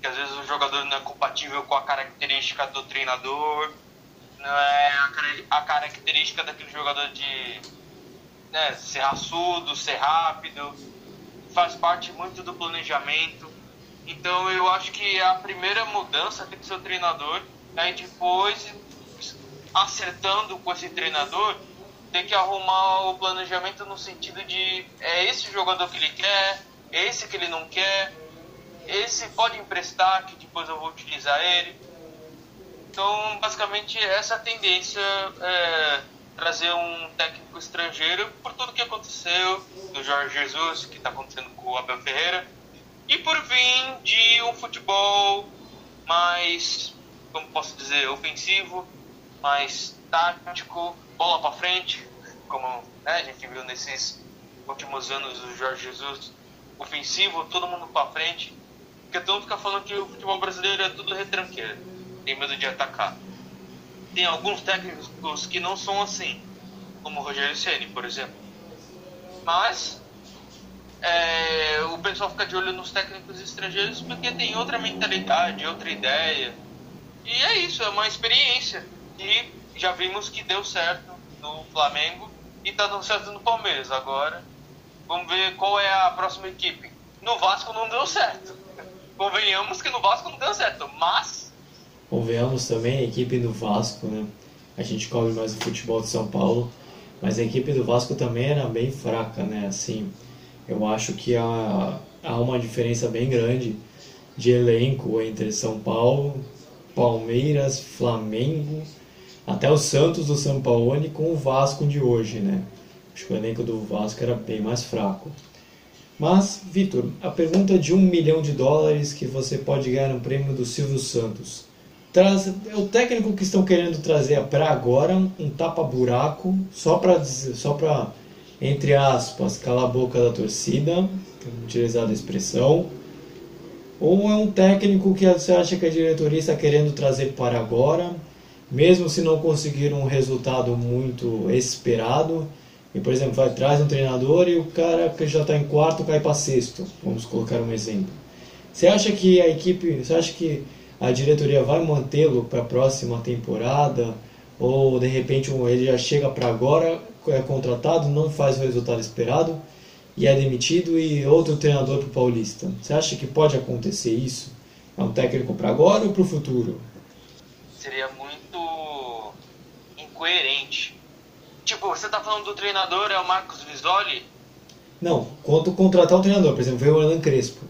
Que às vezes o jogador não é compatível com a característica do treinador, não é a, a característica daquele jogador de né, ser raçudo, ser rápido, faz parte muito do planejamento. Então eu acho que a primeira mudança tem que ser o treinador, aí depois acertando com esse treinador, tem que arrumar o planejamento no sentido de é esse jogador que ele quer, é esse que ele não quer, esse pode emprestar que depois eu vou utilizar ele. Então, basicamente, essa é tendência é trazer um técnico estrangeiro por tudo que aconteceu do Jorge Jesus, que está acontecendo com o Abel Ferreira, e por vir de um futebol mais, como posso dizer, ofensivo, mais tático, bola para frente, como né, a gente viu nesses últimos anos do Jorge Jesus, ofensivo, todo mundo para frente. Porque todo mundo fica falando que o futebol brasileiro é tudo retranqueiro, tem medo de atacar. Tem alguns técnicos que não são assim, como o Rogério Ceni, por exemplo. Mas é, o pessoal fica de olho nos técnicos estrangeiros porque tem outra mentalidade, outra ideia. E é isso, é uma experiência. E já vimos que deu certo no Flamengo e tá dando certo no Palmeiras. Agora, vamos ver qual é a próxima equipe. No Vasco não deu certo. Convenhamos que no Vasco não deu certo, mas. Convenhamos também a equipe do Vasco, né? A gente cobre mais o futebol de São Paulo, mas a equipe do Vasco também era bem fraca, né? Assim, eu acho que há, há uma diferença bem grande de elenco entre São Paulo, Palmeiras, Flamengo até o Santos do São Paulo com o Vasco de hoje, né? Acho que o elenco do Vasco era bem mais fraco. Mas, Vitor, a pergunta de um milhão de dólares que você pode ganhar no prêmio do Silvio Santos. Traz, é o técnico que estão querendo trazer para agora um tapa-buraco, só para só entre aspas, calar a boca da torcida, utilizar a expressão, ou é um técnico que você acha que a diretoria está querendo trazer para agora mesmo se não conseguir um resultado muito esperado, e por exemplo, vai traz um treinador e o cara que já está em quarto cai para sexto, vamos colocar um exemplo. Você acha que a equipe, você acha que a diretoria vai mantê-lo para a próxima temporada? Ou de repente ele já chega para agora, é contratado, não faz o resultado esperado e é demitido e outro treinador para o Paulista? Você acha que pode acontecer isso? É um técnico para agora ou para o futuro? Seria muito coerente. Tipo, você tá falando do treinador, é o Marcos Visoli? Não, quanto contratar um treinador, por exemplo, veio o Alan Crespo.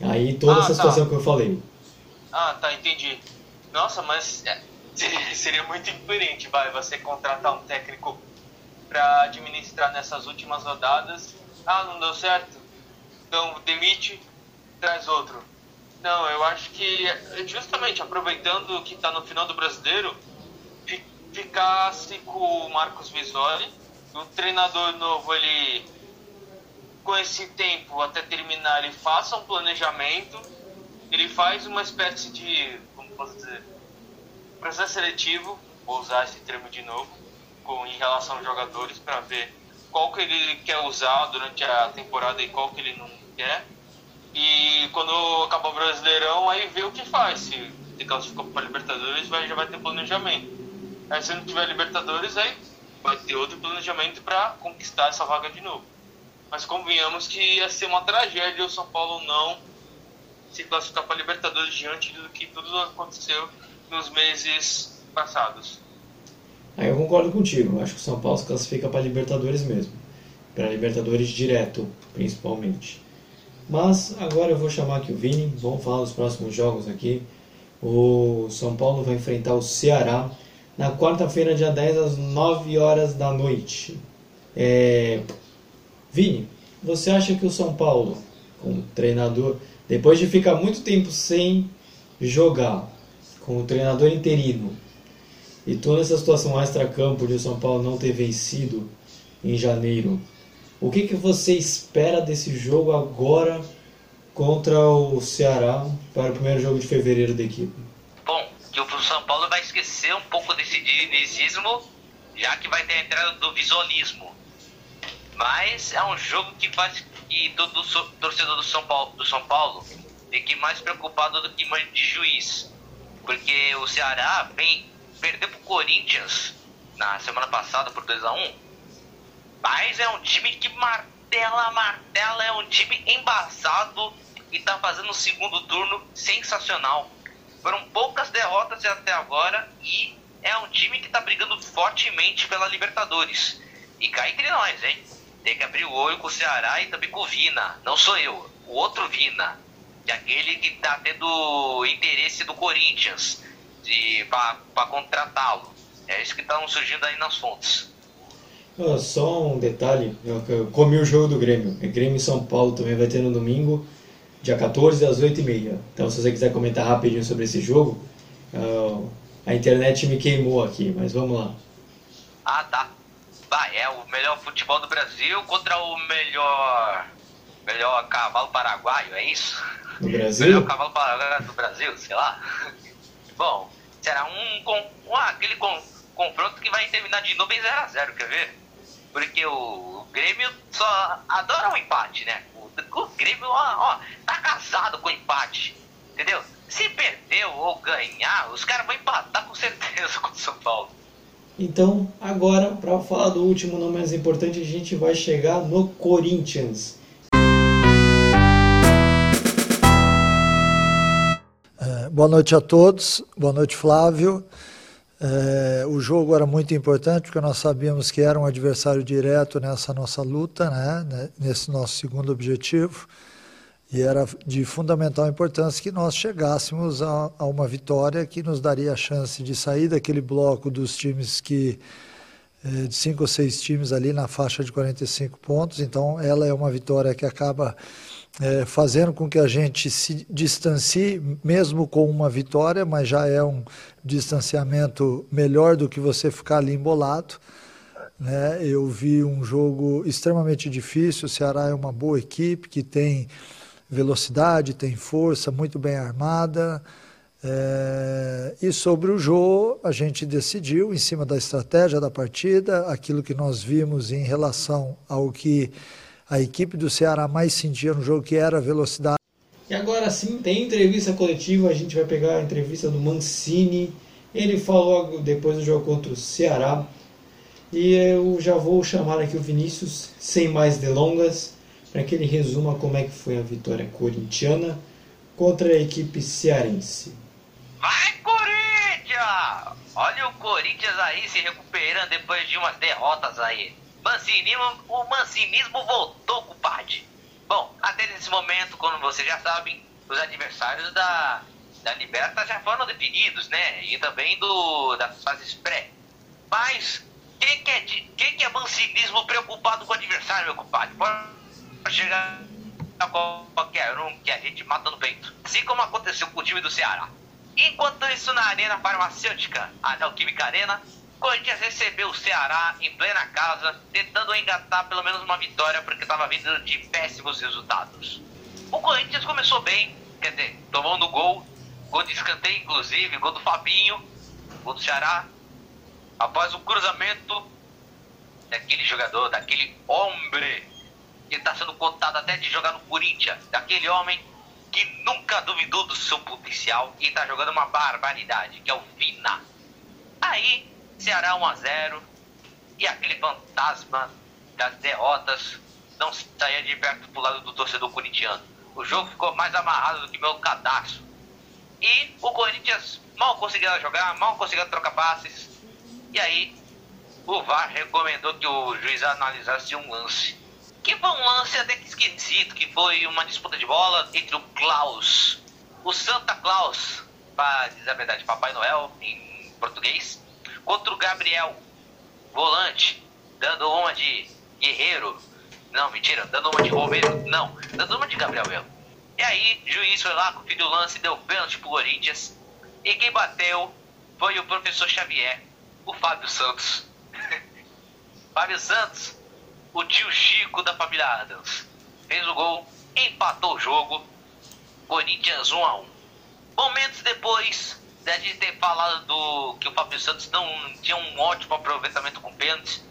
Aí toda ah, essa tá. situação que eu falei. Ah, tá, entendi. Nossa, mas é, seria muito incoerente, vai, você contratar um técnico para administrar nessas últimas rodadas. Ah, não deu certo? Então demite, traz outro. Não, eu acho que justamente aproveitando que está no final do brasileiro, ficasse com o Marcos Visoli. O treinador novo, ele com esse tempo até terminar, ele faça um planejamento, ele faz uma espécie de, como posso dizer, processo seletivo, vou usar esse termo de novo, com, em relação aos jogadores, para ver qual que ele quer usar durante a temporada e qual que ele não quer. E quando acabar o Brasileirão, aí vê o que faz. Se, classificou para Libertadores, vai, já vai ter planejamento. Aí se não tiver Libertadores, aí vai ter outro planejamento para conquistar essa vaga de novo. Mas convenhamos que ia ser uma tragédia o São Paulo não se classificar para Libertadores diante do que tudo aconteceu nos meses passados. Aí eu concordo contigo. Acho que o São Paulo se classifica para Libertadores mesmo. Para Libertadores direto, principalmente. Mas agora eu vou chamar aqui o Vini. Vamos falar dos próximos jogos aqui. O São Paulo vai enfrentar o Ceará na quarta-feira, dia 10, às 9 horas da noite. É... Vini, você acha que o São Paulo, como treinador, depois de ficar muito tempo sem jogar, com o treinador interino, e toda essa situação extra-campo de o São Paulo não ter vencido em janeiro, o que, que você espera desse jogo agora contra o Ceará para o primeiro jogo de fevereiro da equipe? Que o São Paulo vai esquecer um pouco desse dinizismo, já que vai ter a entrada do visualismo. Mas é um jogo que faz que todo torcedor do São Paulo, do São Paulo fique mais preocupado do que de juiz. Porque o Ceará vem perder pro Corinthians na semana passada por 2 a 1 Mas é um time que martela, martela, é um time embaçado e tá fazendo o segundo turno sensacional. Foram poucas derrotas até agora e é um time que está brigando fortemente pela Libertadores. E cá entre nós, hein? Tem que abrir o olho com o Ceará e também com o Vina. Não sou eu, o outro Vina. Que é aquele que está tendo interesse do Corinthians para contratá-lo. É isso que está surgindo aí nas fontes. só um detalhe, eu comi o jogo do Grêmio. É Grêmio e São Paulo também vai ter no domingo dia 14 às 8h30. Então, se você quiser comentar rapidinho sobre esse jogo, uh, a internet me queimou aqui, mas vamos lá. Ah, tá. Vai, é o melhor futebol do Brasil contra o melhor melhor cavalo paraguaio, é isso? No Brasil? Melhor cavalo para do Brasil, sei lá. Bom, será um, com, um aquele com, confronto que vai terminar de novo em 0x0, quer ver? Porque o, o Grêmio só adora um empate, né? O, o Grêmio, ó, ó, tá casado com empate, entendeu? Se perder ou ganhar, os caras vão empatar com certeza com o São Paulo. Então, agora, para falar do último, não menos importante, a gente vai chegar no Corinthians. É, boa noite a todos, boa noite Flávio. É, o jogo era muito importante porque nós sabíamos que era um adversário direto nessa nossa luta, né, nesse nosso segundo objetivo. E era de fundamental importância que nós chegássemos a, a, uma vitória que nos daria a chance de sair daquele bloco dos times que eh, de cinco ou seis times ali na faixa de 45 pontos. Então, ela é uma vitória que acaba é, fazendo com que a gente se distancie, mesmo com uma vitória, mas já é um distanciamento melhor do que você ficar ali embolado. Né? Eu vi um jogo extremamente difícil. O Ceará é uma boa equipe que tem velocidade, tem força, muito bem armada. É, e sobre o jogo, a gente decidiu, em cima da estratégia da partida, aquilo que nós vimos em relação ao que a equipe do Ceará mais sentia no jogo, que era a velocidade. E agora sim, tem entrevista coletiva, a gente vai pegar a entrevista do Mancini. Ele falou depois do jogo contra o Ceará. E eu já vou chamar aqui o Vinícius, sem mais delongas para que ele resuma como é que foi a vitória corintiana contra a equipe cearense. Vai, Corinthians! Olha o Corinthians aí se recuperando depois de umas derrotas aí. Mancinismo, o mancinismo voltou, compadre. Bom, até nesse momento, como vocês já sabem, os adversários da, da Liberta já foram definidos, né? E também do, das fases pré. Mas quem que, é, quem que é mancinismo preocupado com o adversário, meu compadre? Pode chegar a qualquer um que a gente mata no peito. Assim como aconteceu com o time do Ceará. Enquanto isso, na Arena Farmacêutica, a Neoquímica Arena, Corinthians recebeu o Ceará em plena casa, tentando engatar pelo menos uma vitória, porque estava vindo de péssimos resultados. O Corinthians começou bem, quer dizer, tomando gol, gol de escanteio, inclusive, gol do Fabinho, gol do Ceará. Após o cruzamento daquele jogador, daquele homem ele está sendo cotado até de jogar no Corinthians, daquele homem que nunca duvidou do seu potencial e está jogando uma barbaridade, que é o Vina. Aí, Ceará 1 a 0 e aquele fantasma das derrotas não saía de perto pro lado do torcedor corintiano. O jogo ficou mais amarrado do que meu cadastro. E o Corinthians mal conseguia jogar, mal conseguia trocar passes. E aí, o VAR recomendou que o juiz analisasse um lance que foi um lance até que esquisito, que foi uma disputa de bola entre o Klaus, o Santa Claus, para dizer a verdade, Papai Noel em português, contra o Gabriel, volante, dando uma de guerreiro, não, mentira, dando uma de Romero, não, dando uma de Gabriel mesmo. E aí, juiz foi lá, conferiu o lance, deu pênalti pro Corinthians, e quem bateu foi o professor Xavier, o Fábio Santos. Fábio Santos o tio Chico da família Adams. Fez o gol, empatou o jogo. Corinthians 1 a 1. Momentos depois de ter falado do que o Fábio Santos não tinha um ótimo aproveitamento com pênaltis,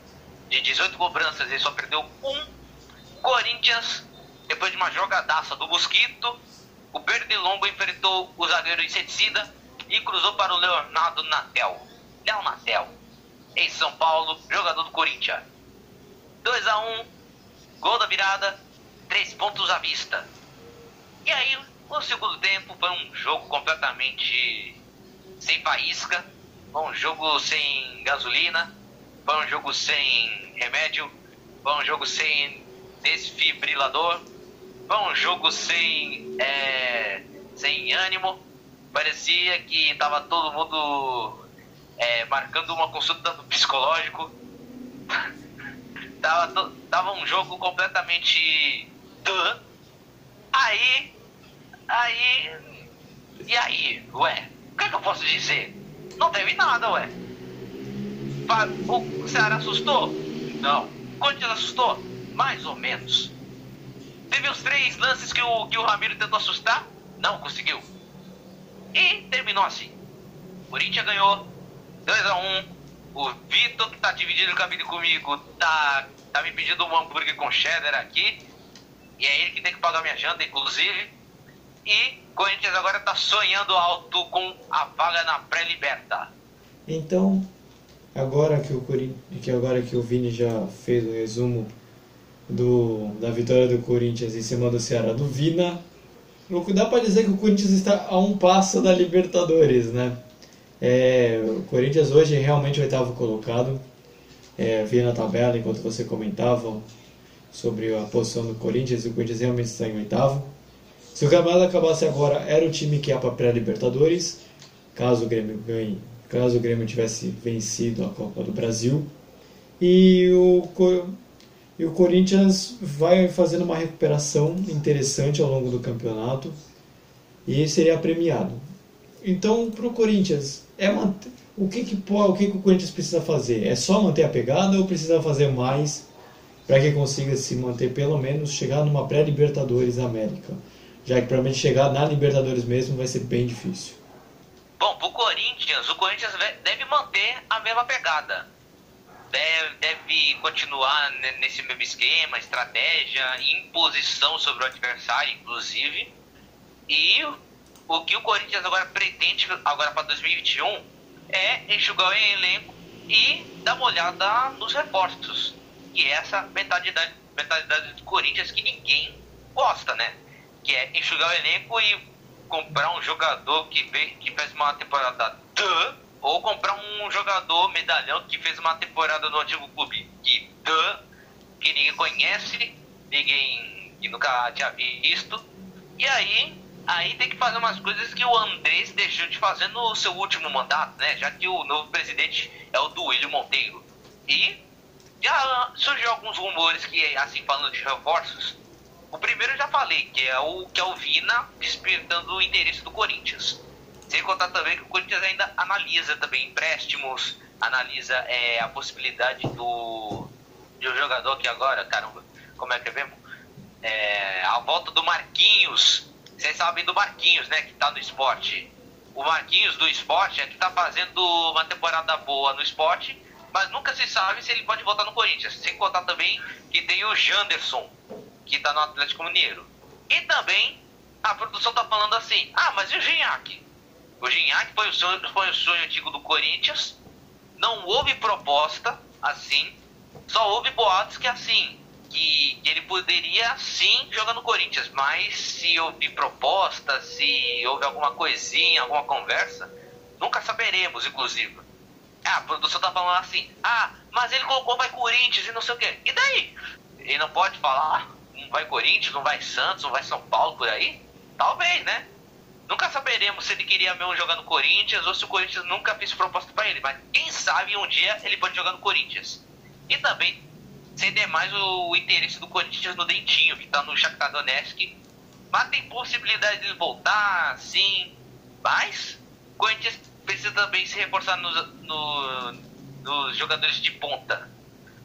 de 18 cobranças ele só perdeu um. Corinthians, depois de uma jogadaça do Mosquito, o Pernilongo enfrentou o zagueiro inseticida e cruzou para o Leonardo Natel. Léo Natel, em São Paulo, jogador do Corinthians. 2 a 1 gol da virada, 3 pontos à vista. E aí, o segundo tempo foi um jogo completamente sem faísca, foi um jogo sem gasolina, foi um jogo sem remédio, foi um jogo sem desfibrilador, foi um jogo sem, é, sem ânimo. Parecia que estava todo mundo é, marcando uma consulta no psicológico. Tava, tava um jogo completamente. Aí. Aí. E aí, ué? O que, é que eu posso dizer? Não teve nada, ué. O Ceará assustou? Não. Corinthians assustou? Mais ou menos. Teve os três lances que o, que o Ramiro tentou assustar? Não conseguiu. E terminou assim. Corinthians ganhou 2x1. O Vitor, que tá dividindo o caminho comigo, tá, tá me pedindo um hambúrguer com cheddar aqui. E é ele que tem que pagar minha janta, inclusive. E Corinthians agora tá sonhando alto com a vaga na pré-liberta. Então, agora que o Corin... que agora que o Vini já fez o resumo do, da vitória do Corinthians em cima do Ceará do Vina, dá para dizer que o Corinthians está a um passo da Libertadores, né? É, o Corinthians hoje é realmente oitavo colocado. É, vi na tabela enquanto você comentava sobre a posição do Corinthians o Corinthians realmente está em oitavo. Se o campeonato acabasse agora, era o time que ia para a pré-Libertadores, caso o Grêmio ganhe, caso o Grêmio tivesse vencido a Copa do Brasil. E o, e o Corinthians vai fazendo uma recuperação interessante ao longo do campeonato e seria premiado. Então, para o Corinthians, é o, que, que, o que, que o Corinthians precisa fazer? É só manter a pegada ou precisa fazer mais para que consiga se manter, pelo menos, chegar numa pré-Libertadores América? Já que provavelmente chegar na Libertadores mesmo vai ser bem difícil. Bom, pro Corinthians, o Corinthians deve manter a mesma pegada. Deve, deve continuar nesse mesmo esquema, estratégia, imposição sobre o adversário, inclusive. E o que o Corinthians agora pretende agora para 2021 é enxugar o elenco e dar uma olhada nos reforços. Que é essa mentalidade, mentalidade do Corinthians que ninguém gosta, né? Que é enxugar o elenco e comprar um jogador que, que fez uma temporada duh, ou comprar um jogador medalhão que fez uma temporada no antigo clube que duh, que ninguém conhece, ninguém que nunca tinha visto. E aí aí tem que fazer umas coisas que o Andrés deixou de fazer no seu último mandato, né? Já que o novo presidente é o Duílio Monteiro. E já surgiu alguns rumores que, assim, falando de reforços, o primeiro eu já falei, que é o que é o Vina despertando o interesse do Corinthians. Sem contar também que o Corinthians ainda analisa também empréstimos, analisa é, a possibilidade do de um jogador que agora, caramba, como é que é mesmo? É, a volta do Marquinhos vocês sabem do Marquinhos, né? Que tá no esporte. O Marquinhos do esporte é que tá fazendo uma temporada boa no esporte, mas nunca se sabe se ele pode voltar no Corinthians. Sem contar também que tem o Janderson, que tá no Atlético Mineiro. E também a produção tá falando assim: ah, mas e o Gignac? O Gignac foi o sonho, foi o sonho antigo do Corinthians. Não houve proposta assim. Só houve boatos que assim que, que, ele poderia sim jogar no Corinthians, mas se houve proposta, se houve alguma coisinha, alguma conversa, nunca saberemos, inclusive. Ah, a produção tá falando assim, ah, mas ele colocou vai Corinthians e não sei o quê. E daí? Ele não pode falar? Não vai Corinthians, não vai Santos, não vai São Paulo por aí? Talvez, né? Nunca saberemos se ele queria mesmo jogar no Corinthians ou se o Corinthians nunca fez proposta para ele. Mas quem sabe um dia ele pode jogar no Corinthians. E também sem demais o, interesse do Corinthians no Dentinho, que está no Shakhtar Donetsk. Mas tem possibilidade de ele voltar, sim. Mas o Corinthians precisa também se reforçar nos, no, nos jogadores de ponta.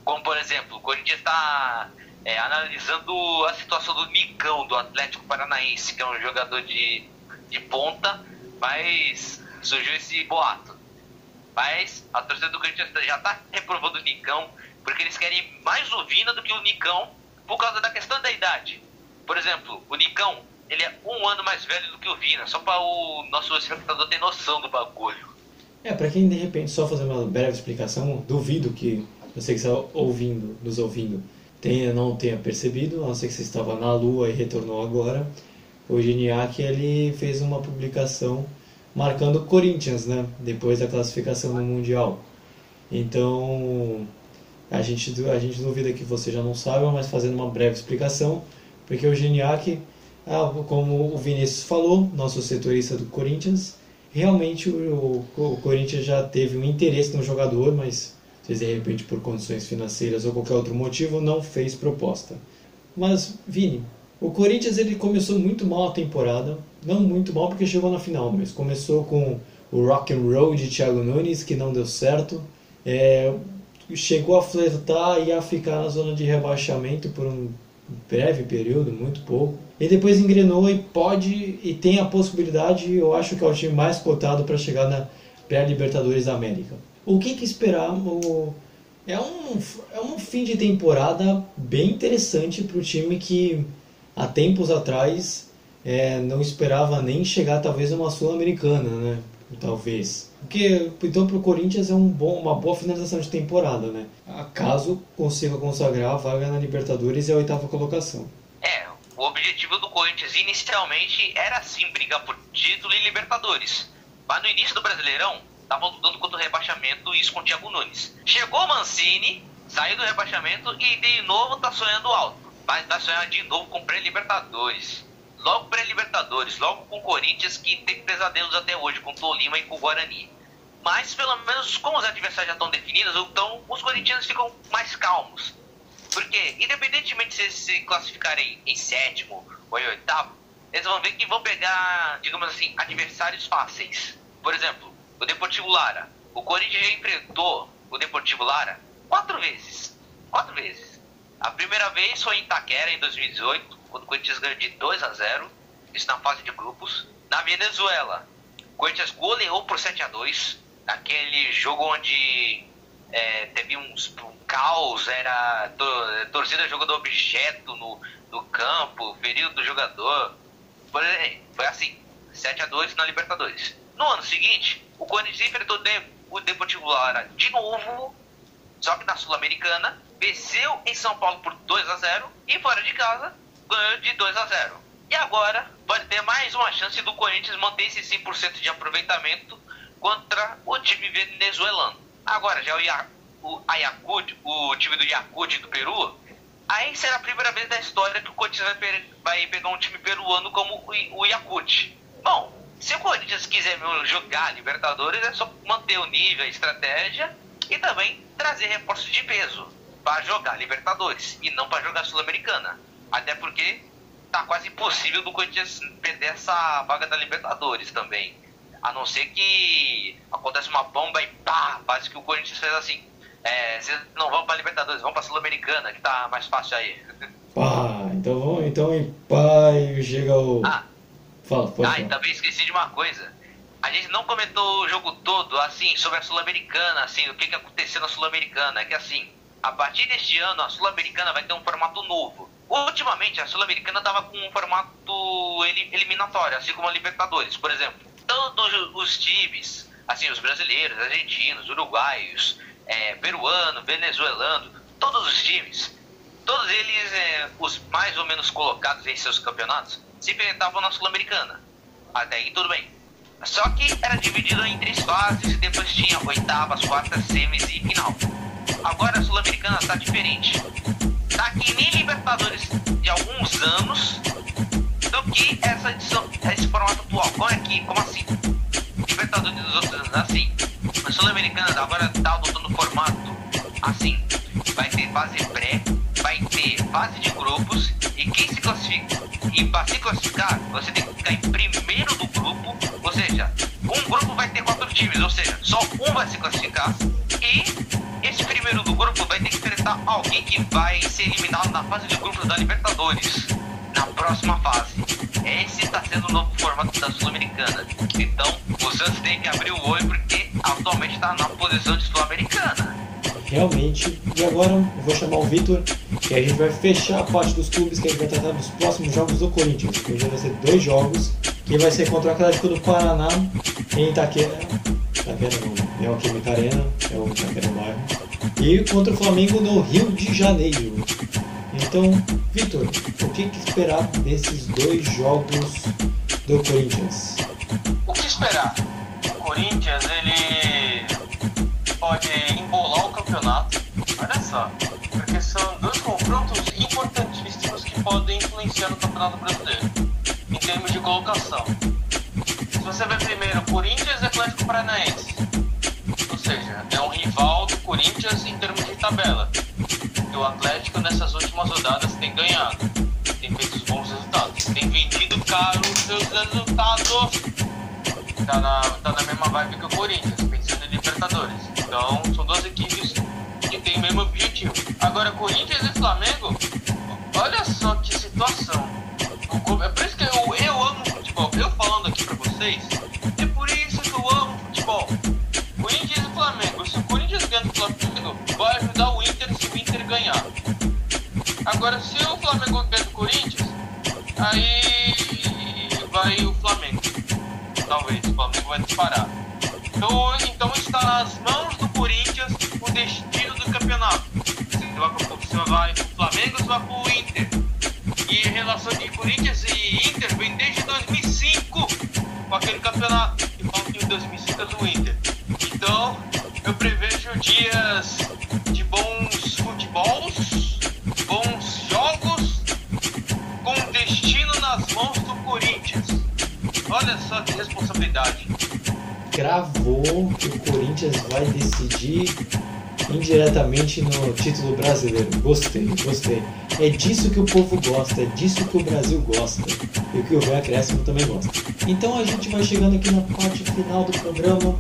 Como, por exemplo, o Corinthians está é, analisando a situação do Nicão, do Atlético Paranaense, que é um jogador de, de ponta, mas surgiu esse boato. Mas a torcida do Corinthians já está reprovando o Nicão, porque eles querem mais o Vina do que o Nicão por causa da questão da idade. Por exemplo, o Nicão, ele é um ano mais velho do que o Vina, só para o nosso espectador ter noção do bagulho. É, para quem de repente, só fazer uma breve explicação, duvido que você que está ouvindo, nos ouvindo, tenha, não tenha percebido, a não ser que você estava na lua e retornou agora. O Geniac ele fez uma publicação marcando o Corinthians, né? Depois da classificação no Mundial. Então, a gente, a gente duvida que você já não saiba, mas fazendo uma breve explicação, porque o Geniac, ah, como o Vinícius falou, nosso setorista do Corinthians, realmente o, o, Corinthians já teve um interesse no jogador, mas se de repente por condições financeiras ou qualquer outro motivo não fez proposta. Mas Vini, o Corinthians ele começou muito mal a temporada, não muito mal porque chegou na final, mas começou com o rock and roll de Thiago Nunes que não deu certo. É, chegou a flertar e a ficar na zona de rebaixamento por um breve período, muito pouco. E depois engrenou e pode e tem a possibilidade, eu acho que é o time mais cotado para chegar na pré-Libertadores da América. O que, que esperar? O, é, um, é um fim de temporada bem interessante para o time que há tempos atrás é, não esperava nem chegar talvez a uma Sul-Americana, né? Talvez. Porque então para o Corinthians é um bom, uma boa finalização de temporada, né? Caso consiga consagrar a vaga na Libertadores e a oitava colocação. É, o objetivo do Corinthians inicialmente era sim brigar por título e Libertadores. Mas no início do Brasileirão, estavam lutando contra o rebaixamento isso com o Thiago Nunes. Chegou o Mancini, saiu do rebaixamento e de novo tá sonhando alto. Vai tá sonhando de novo com pré-Libertadores. Logo pré-Libertadores, logo com o Corinthians que tem pesadelos até hoje com o Tolima e com o Guarani. Mas pelo menos como os adversários já estão definidos, então os corintianos ficam mais calmos. Porque independentemente se eles se classificarem em sétimo ou em oitavo, eles vão ver que vão pegar, digamos assim, adversários fáceis. Por exemplo, o Deportivo Lara. O Corinthians já enfrentou o Deportivo Lara quatro vezes. Quatro vezes. A primeira vez foi em Itaquera, em 2018, quando o Corinthians ganhou de 2 a 0 isso na fase de grupos. Na Venezuela, o Corinthians goleou por 7 a 2 naquele jogo onde é, teve uns, um caos, era to, torcida jogando objeto no, no campo, ferido do jogador. Foi, foi assim, 7 a 2 na Libertadores. No ano seguinte, o Corinthians enfrentou o Deportivo Lara de novo, só que na Sul-Americana, venceu em São Paulo por 2 a 0 e fora de casa ganhou de 2 a 0. E agora pode ter mais uma chance do Corinthians manter esse 100% de aproveitamento contra o time venezuelano. Agora já o, Ia, o o time do Yakut do Peru, aí será a primeira vez da história que o Corinthians vai, vai pegar um time peruano como o, o. Bom, se o Corinthians quiser jogar Libertadores, é só manter o nível, a estratégia e também trazer reforços de peso para jogar Libertadores e não para jogar Sul-Americana. Até porque tá quase impossível do Corinthians perder essa vaga da Libertadores também. A não ser que acontece uma bomba e pá, faz que o Corinthians fez assim. É, vocês não vão para Libertadores, vão para Sul-Americana, que tá mais fácil aí. Pá, então vamos então em pá e chega o. Ah, Fala, pode ah, falar. e também esqueci de uma coisa. A gente não comentou o jogo todo, assim, sobre a Sul-Americana, assim, o que, que aconteceu na Sul-Americana. É que, assim, a partir deste ano, a Sul-Americana vai ter um formato novo. Ultimamente, a Sul-Americana estava com um formato eli- eliminatório, assim como a Libertadores, por exemplo. Todos os times, assim, os brasileiros, argentinos, uruguaios, é, peruano, venezuelano, todos os times, todos eles, é, os mais ou menos colocados em seus campeonatos, se enfrentavam na Sul-Americana. Até aí tudo bem. Só que era dividido em três fases e depois tinha oitavas, quartas, semis e final. Agora a Sul-Americana está diferente. Tá que nem Libertadores de alguns anos do que essa edição, esse formato atual. Como é que, como assim? Libertadores dos outros anos, assim. A Sul-Americana agora tá adotando formato assim. Vai ter fase pré, vai ter fase de grupos e quem se classifica. E para se classificar, você tem que ficar em primeiro do grupo, ou seja, um grupo vai ter quatro times, ou seja, só um vai se classificar e esse primeiro do grupo vai ter que enfrentar alguém que vai ser eliminado na fase de grupos da Libertadores na próxima fase. Esse está sendo o novo formato da Sul-Americana. Então, o Santos tem que abrir o olho porque atualmente está na posição de Sul-Americana. Realmente. E agora eu vou chamar o Vitor, que a gente vai fechar a parte dos clubes que a gente vai tratar dos próximos jogos do Corinthians. Que hoje vai ser dois jogos, que vai ser contra o Atlético do Paraná em Itaquera. Itaquera não, é o Química Arena, é o Itaquera bairro. E contra o Flamengo no Rio de Janeiro. Então, Vitor, o que, que esperar desses dois jogos do Corinthians? O que esperar? O Corinthians, ele pode. Só. Porque são dois confrontos importantíssimos que podem influenciar no Campeonato Brasileiro. Em termos de colocação. Se você ver primeiro Corinthians e Atlético Paranaense. Ou seja, é um rival do Corinthians em termos de tabela. E o Atlético nessas últimas rodadas tem ganhado. Tem feito bons resultados. Tem vendido caro os seus resultados tá na, tá na mesma vibe que o Corinthians, pensando em Libertadores. Então, são duas equipes o mesmo objetivo. Agora, Corinthians e Flamengo, olha só É por isso que eu, eu amo futebol. Eu falando aqui pra vocês, é por isso que eu amo futebol. Corinthians e Flamengo. Se o Corinthians ganha do Flamengo, vai ajudar o Inter se o Inter ganhar. Agora, se o Flamengo ganha do Corinthians, aí vai o Flamengo. Talvez, o Flamengo vai disparar. Então, então está nas mãos vai para Inter. E a relação de Corinthians e Inter vem desde 2005 com aquele campeonato. Que em 2005 é do Inter. Então, eu prevejo dias de bons futebols, bons jogos, com destino nas mãos do Corinthians. Olha só que responsabilidade. Cravou que o Corinthians vai decidir indiretamente no título brasileiro. Gostei, gostei. É disso que o povo gosta, é disso que o Brasil gosta e que o Véia Acréscimo também gosta. Então a gente vai chegando aqui na parte final do programa.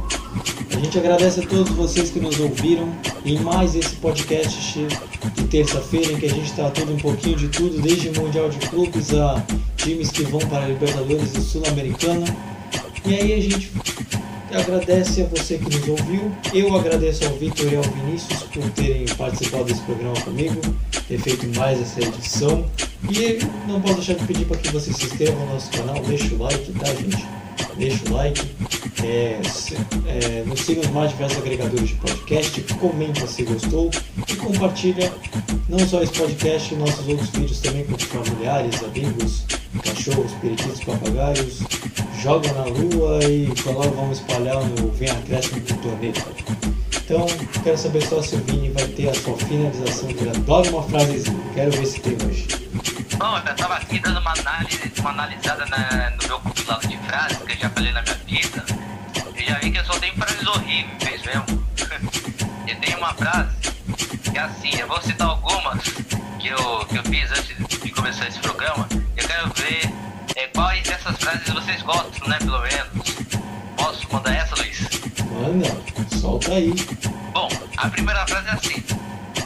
A gente agradece a todos vocês que nos ouviram em mais esse podcast de terça-feira em que a gente tratou um pouquinho de tudo, desde Mundial de Clubes a times que vão para a Libertadores e Sul-Americana. E aí a gente agradece a você que nos ouviu. Eu agradeço ao Vitor e ao Vinícius por terem participado desse programa comigo, ter feito mais essa edição. E não posso deixar de pedir para que você se inscreva no nosso canal, deixa o like, tá gente? Deixa o like, é, é, nos siga nos mais diversos agregadores de podcast, comenta se gostou e compartilha não só esse podcast, nossos outros vídeos também com familiares, amigos, cachorros, periquitos, papagaios, joga na lua e logo vamos espalhar no Vem Acréscimo do planeta. Então, quero saber só se o Vini vai ter a sua finalização, que ele adora uma frasezinha. Quero ver se tem hoje. Bom, eu tava aqui dando uma análise, uma analisada na, compilado de frases que eu já falei na minha vida. E já vi que eu só tenho frases horríveis mesmo. e tem uma frase que é assim, eu vou citar algumas que eu, que eu fiz antes de começar esse programa. Eu quero ver é, quais dessas frases vocês gostam, né, pelo menos. Posso mandar essa, Luiz? Manda, solta aí. Bom, a primeira frase é assim.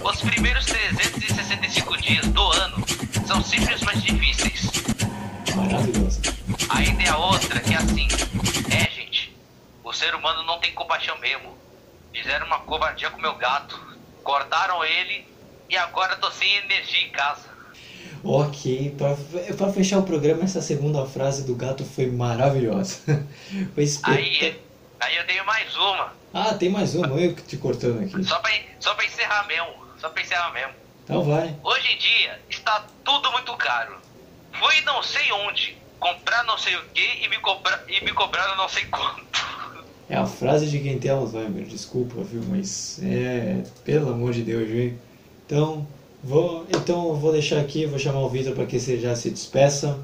Os primeiros 365 dias do ano são mais difíceis. Maravilhoso. Aí tem a outra que é assim. É, gente, o ser humano não tem compaixão mesmo. Fizeram uma covardia com meu gato. Cortaram ele e agora tô sem energia em casa. Ok, para fechar o programa, essa segunda frase do gato foi maravilhosa. foi aí, aí eu tenho mais uma. Ah, tem mais uma, eu que te cortando aqui. Só pra, só pra encerrar mesmo, só pra encerrar mesmo. Então vai. Hoje em dia está tudo muito caro. Fui não sei onde, comprar não sei o que e me, cobra, e me cobraram não sei quanto. É a frase de quem tem Alzheimer, desculpa, viu? Mas é. Pelo amor de Deus, viu? Então, vou, então vou deixar aqui, vou chamar o Vitor para que você já se despeça.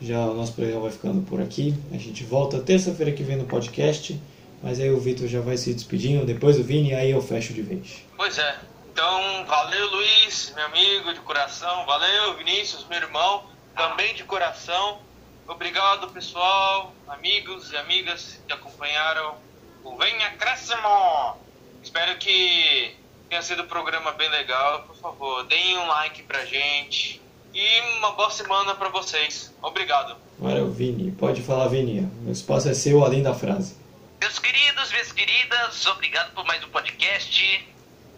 Já o nosso programa vai ficando por aqui. A gente volta terça-feira que vem no podcast. Mas aí o Vitor já vai se despedindo, depois o Vini, aí eu fecho de vez. Pois é. Então, valeu Luiz, meu amigo de coração. Valeu Vinícius, meu irmão, também de coração. Obrigado, pessoal, amigos e amigas que acompanharam o Venha Crescimo. Espero que tenha sido um programa bem legal. Por favor, deem um like pra gente. E uma boa semana para vocês. Obrigado. Agora é o Vini. Pode falar, Vini. O espaço é seu além da frase. Meus queridos, minhas queridas, obrigado por mais um podcast.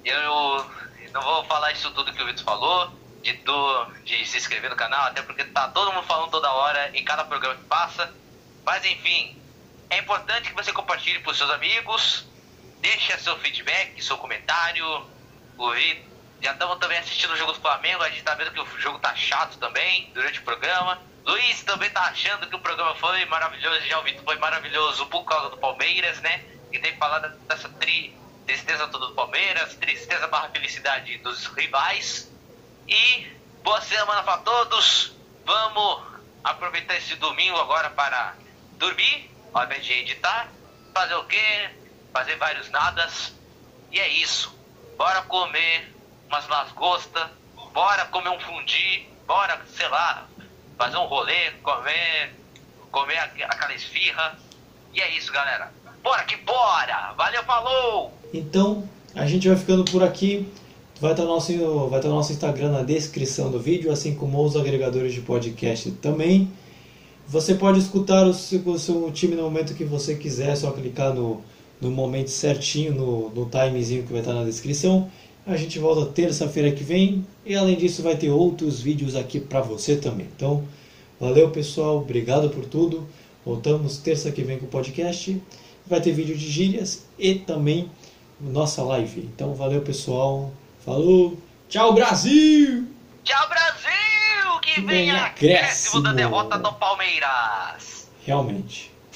Eu não vou falar isso tudo que o Vitor falou, de, de se inscrever no canal, até porque tá todo mundo falando toda hora em cada programa que passa. Mas enfim, é importante que você compartilhe para os seus amigos, deixe seu feedback, seu comentário. O Vitor, já estamos também assistindo o jogo do Flamengo, a gente tá vendo que o jogo tá chato também durante o programa. Luiz também tá achando que o programa foi maravilhoso, já o Vitor foi maravilhoso por causa do Palmeiras, né? E tem falado dessa tri, tristeza toda do Palmeiras, tristeza barra felicidade dos rivais. E boa semana para todos. Vamos aproveitar esse domingo agora para dormir, de editar. Fazer o quê? Fazer vários nadas. E é isso. Bora comer umas lasgostas. Bora comer um fundi. Bora, sei lá, fazer um rolê, comer, comer aquela esfirra. E é isso, galera. Bora que bora! Valeu, falou! Então, a gente vai ficando por aqui. Vai estar nosso vai estar nosso Instagram na descrição do vídeo, assim como os agregadores de podcast também. Você pode escutar o seu, o seu time no momento que você quiser, é só clicar no, no momento certinho, no, no timezinho que vai estar na descrição. A gente volta terça-feira que vem e além disso vai ter outros vídeos aqui para você também. Então, valeu pessoal, obrigado por tudo. Voltamos terça que vem com o podcast. Vai ter vídeo de gírias e também nossa live. Então, valeu pessoal. Falou. Tchau Brasil. Tchau Brasil, que venha acréscimo da derrota do Palmeiras. Realmente.